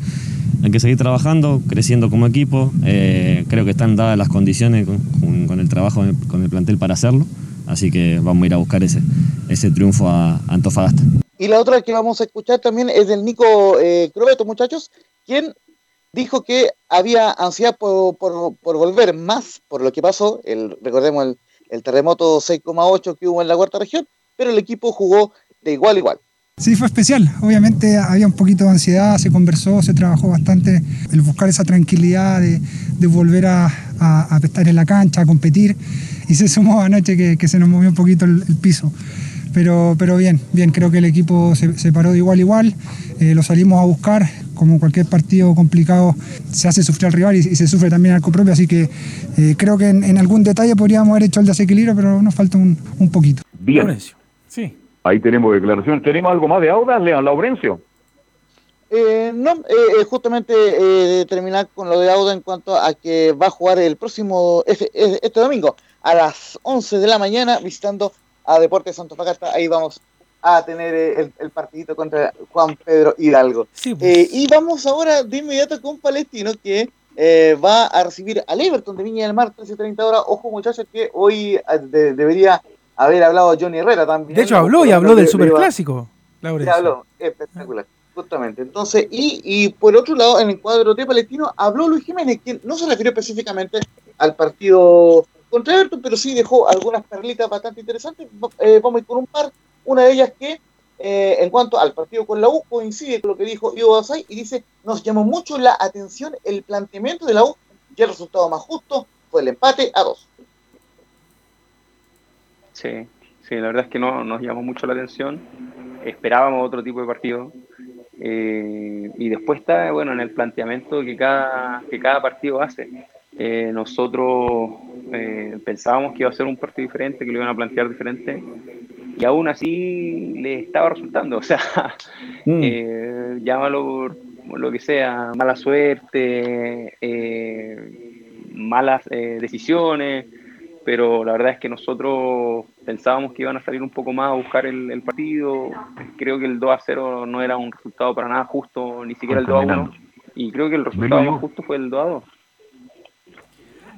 S18: hay que seguir trabajando, creciendo como equipo. Eh, creo que están dadas las condiciones con, el trabajo con el plantel para hacerlo. Así que vamos a ir a buscar ese, ese triunfo a Antofagasta.
S5: Y la otra que vamos a escuchar también es del Nico eh, Crobeto, muchachos, quien dijo que había ansiedad por, volver más por lo que pasó, el, recordemos el, el terremoto 6,8 que hubo en la cuarta región, pero el equipo jugó de igual a igual.
S19: Sí, fue especial. Obviamente había un poquito de ansiedad, se conversó, se trabajó bastante el buscar esa tranquilidad de, volver a, estar en la cancha, a competir. Y se sumó anoche que, se nos movió un poquito el, piso. Pero, pero bien, bien, creo que el equipo se, paró de igual a igual, eh, lo salimos a buscar, como cualquier partido complicado se hace sufrir al rival y, se sufre también al propio, así que eh, creo que en, algún detalle podríamos haber hecho el desequilibrio, pero nos falta un, un poquito.
S2: Bien. Sí. Ahí tenemos declaraciones. ¿Tenemos algo más de Audas, León Laurencio?
S5: Eh, no, eh, eh, justamente eh, terminar con lo de Auda en cuanto a que va a jugar el próximo, este, este, domingo, a las 11 de la mañana, visitando a Deportes Santo Fagasta. Ahí vamos a tener eh, el, partidito contra Juan Pedro Hidalgo.
S7: pues.
S5: Eh, y vamos ahora de inmediato con Palestino, que eh, va a recibir al Everton de Viña del Mar, 13.30 horas. Ojo, muchachos, que hoy debería haber hablado Johnny Herrera también.
S7: De hecho, habló y habló del Superclásico.
S5: habló, espectacular. Justamente. Entonces, y, y por otro lado, en el cuadro de Palestino, habló Luis Jiménez, quien no se refirió específicamente al partido contra Everton, pero sí dejó algunas perlitas bastante interesantes. Eh, vamos a ir con un par. Una de ellas que, eh, en cuanto al partido con la U, coincide con lo que dijo Ivo Basay y dice: Nos llamó mucho la atención el planteamiento de la U y el resultado más justo fue el empate a dos.
S20: Sí, sí, la verdad es que no nos llamó mucho la atención. Esperábamos otro tipo de partido. Eh, y después está bueno en el planteamiento que cada, que cada partido hace. Eh, nosotros eh, pensábamos que iba a ser un partido diferente, que lo iban a plantear diferente, y aún así le estaba resultando. O sea, mm. llámalo lo que sea, mala suerte, malas decisiones, pero la verdad es que nosotros pensábamos que iban a salir un poco más a buscar el, partido. Creo que el 2 a 0 no era un resultado para nada justo, ni siquiera el 2 a 1. Y creo que el resultado más justo fue el 2 a 2.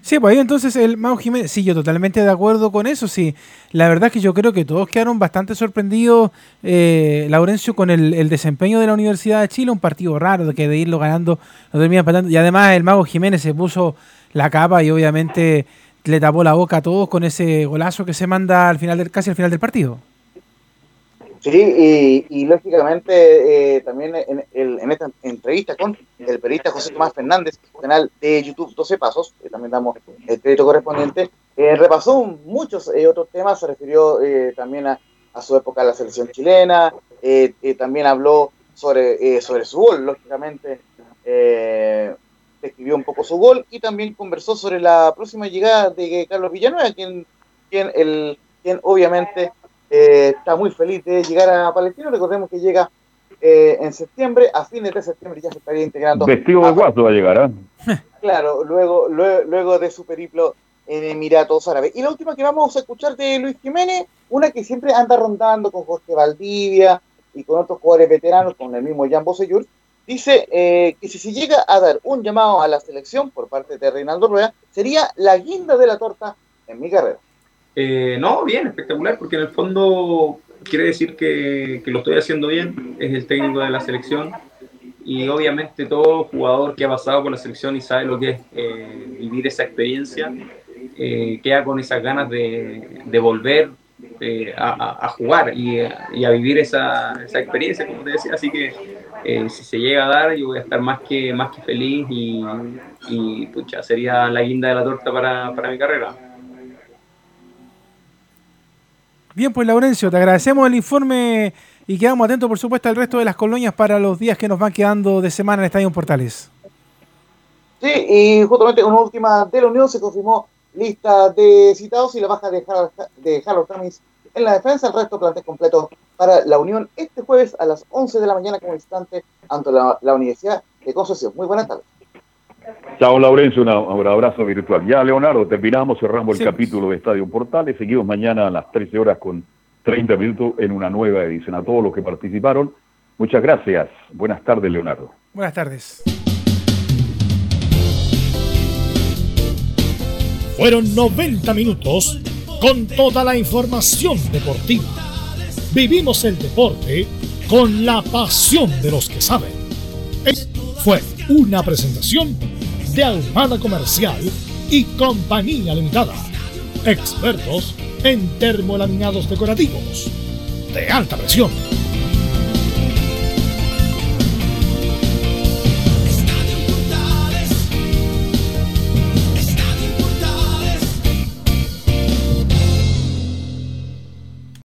S7: Sí, pues ahí entonces el Mau Jiménez, sí, yo totalmente de acuerdo con eso, sí. La verdad es que yo creo que todos quedaron bastante sorprendidos, eh, Laurencio, con el, desempeño de la Universidad de Chile, un partido raro, de que de irlo ganando, lo termina empatando. Y además el Mago Jiménez se puso la capa y obviamente le tapó la boca a todos con ese golazo que se manda al final del, casi al final del partido.
S5: Sí, y, lógicamente eh, también en, esta entrevista con el periodista José Tomás Fernández, canal de YouTube 12 Pasos, que también damos el crédito correspondiente, eh, repasó muchos eh, otros temas, se refirió también a, su época en la selección chilena, también habló sobre, sobre su gol, lógicamente, escribió un poco su gol y también conversó sobre la próxima llegada de Carlos Villanueva, quien, quien, el, quien obviamente eh, está muy feliz de llegar a Palestino. Recordemos que llega eh, en septiembre, a fines de septiembre ya se estaría integrando.
S2: Vestido de guaso va a llegar,
S5: ¿eh? Claro, luego, luego, de su periplo en Emiratos Árabes. Y la última que vamos a escuchar de Luis Jiménez, una que siempre anda rondando con Jorge Valdivia y con otros jugadores veteranos, con el mismo Jan Bosellur, dice eh, que si se llega a dar un llamado a la selección por parte de Reinaldo Rueda, sería la guinda de la torta en mi carrera.
S21: Eh, no, bien, espectacular, porque en el fondo quiere decir que, lo estoy haciendo bien, es el técnico de la selección y obviamente todo jugador que ha pasado por la selección y sabe lo que es eh, vivir esa experiencia, queda con esas ganas de, volver a, jugar y, a vivir esa, esa experiencia, como te decía, así que eh, si se llega a dar, yo voy a estar más que, más que feliz y, y pucha, sería la guinda de la torta para, mi carrera.
S7: Bien, pues Laurencio, te agradecemos el informe y quedamos atentos, por supuesto, al resto de las colonias para los días que nos van quedando de semana en Estadio Portales.
S5: Sí, y justamente una última de la Unión se confirmó lista de citados y la baja de Harold, de Harold en la defensa, el resto plantel completo para la Unión este jueves a las 11 de la mañana como instante ante la, Universidad de Concepción. Muy buenas tardes.
S2: Chao, Laurencio, un abrazo virtual. Ya, Leonardo, terminamos, cerramos el capítulo de Estadio Portales. Seguimos mañana a las 13 horas con 30 minutos en una nueva edición. A todos los que participaron, muchas gracias. Buenas tardes, Leonardo.
S7: Buenas tardes.
S1: Fueron 90 minutos con toda la información deportiva. Vivimos el deporte con la pasión de los que saben. Esto fue una presentación de Almada Comercial y Compañía Limitada. Expertos en termolaminados decorativos de alta presión.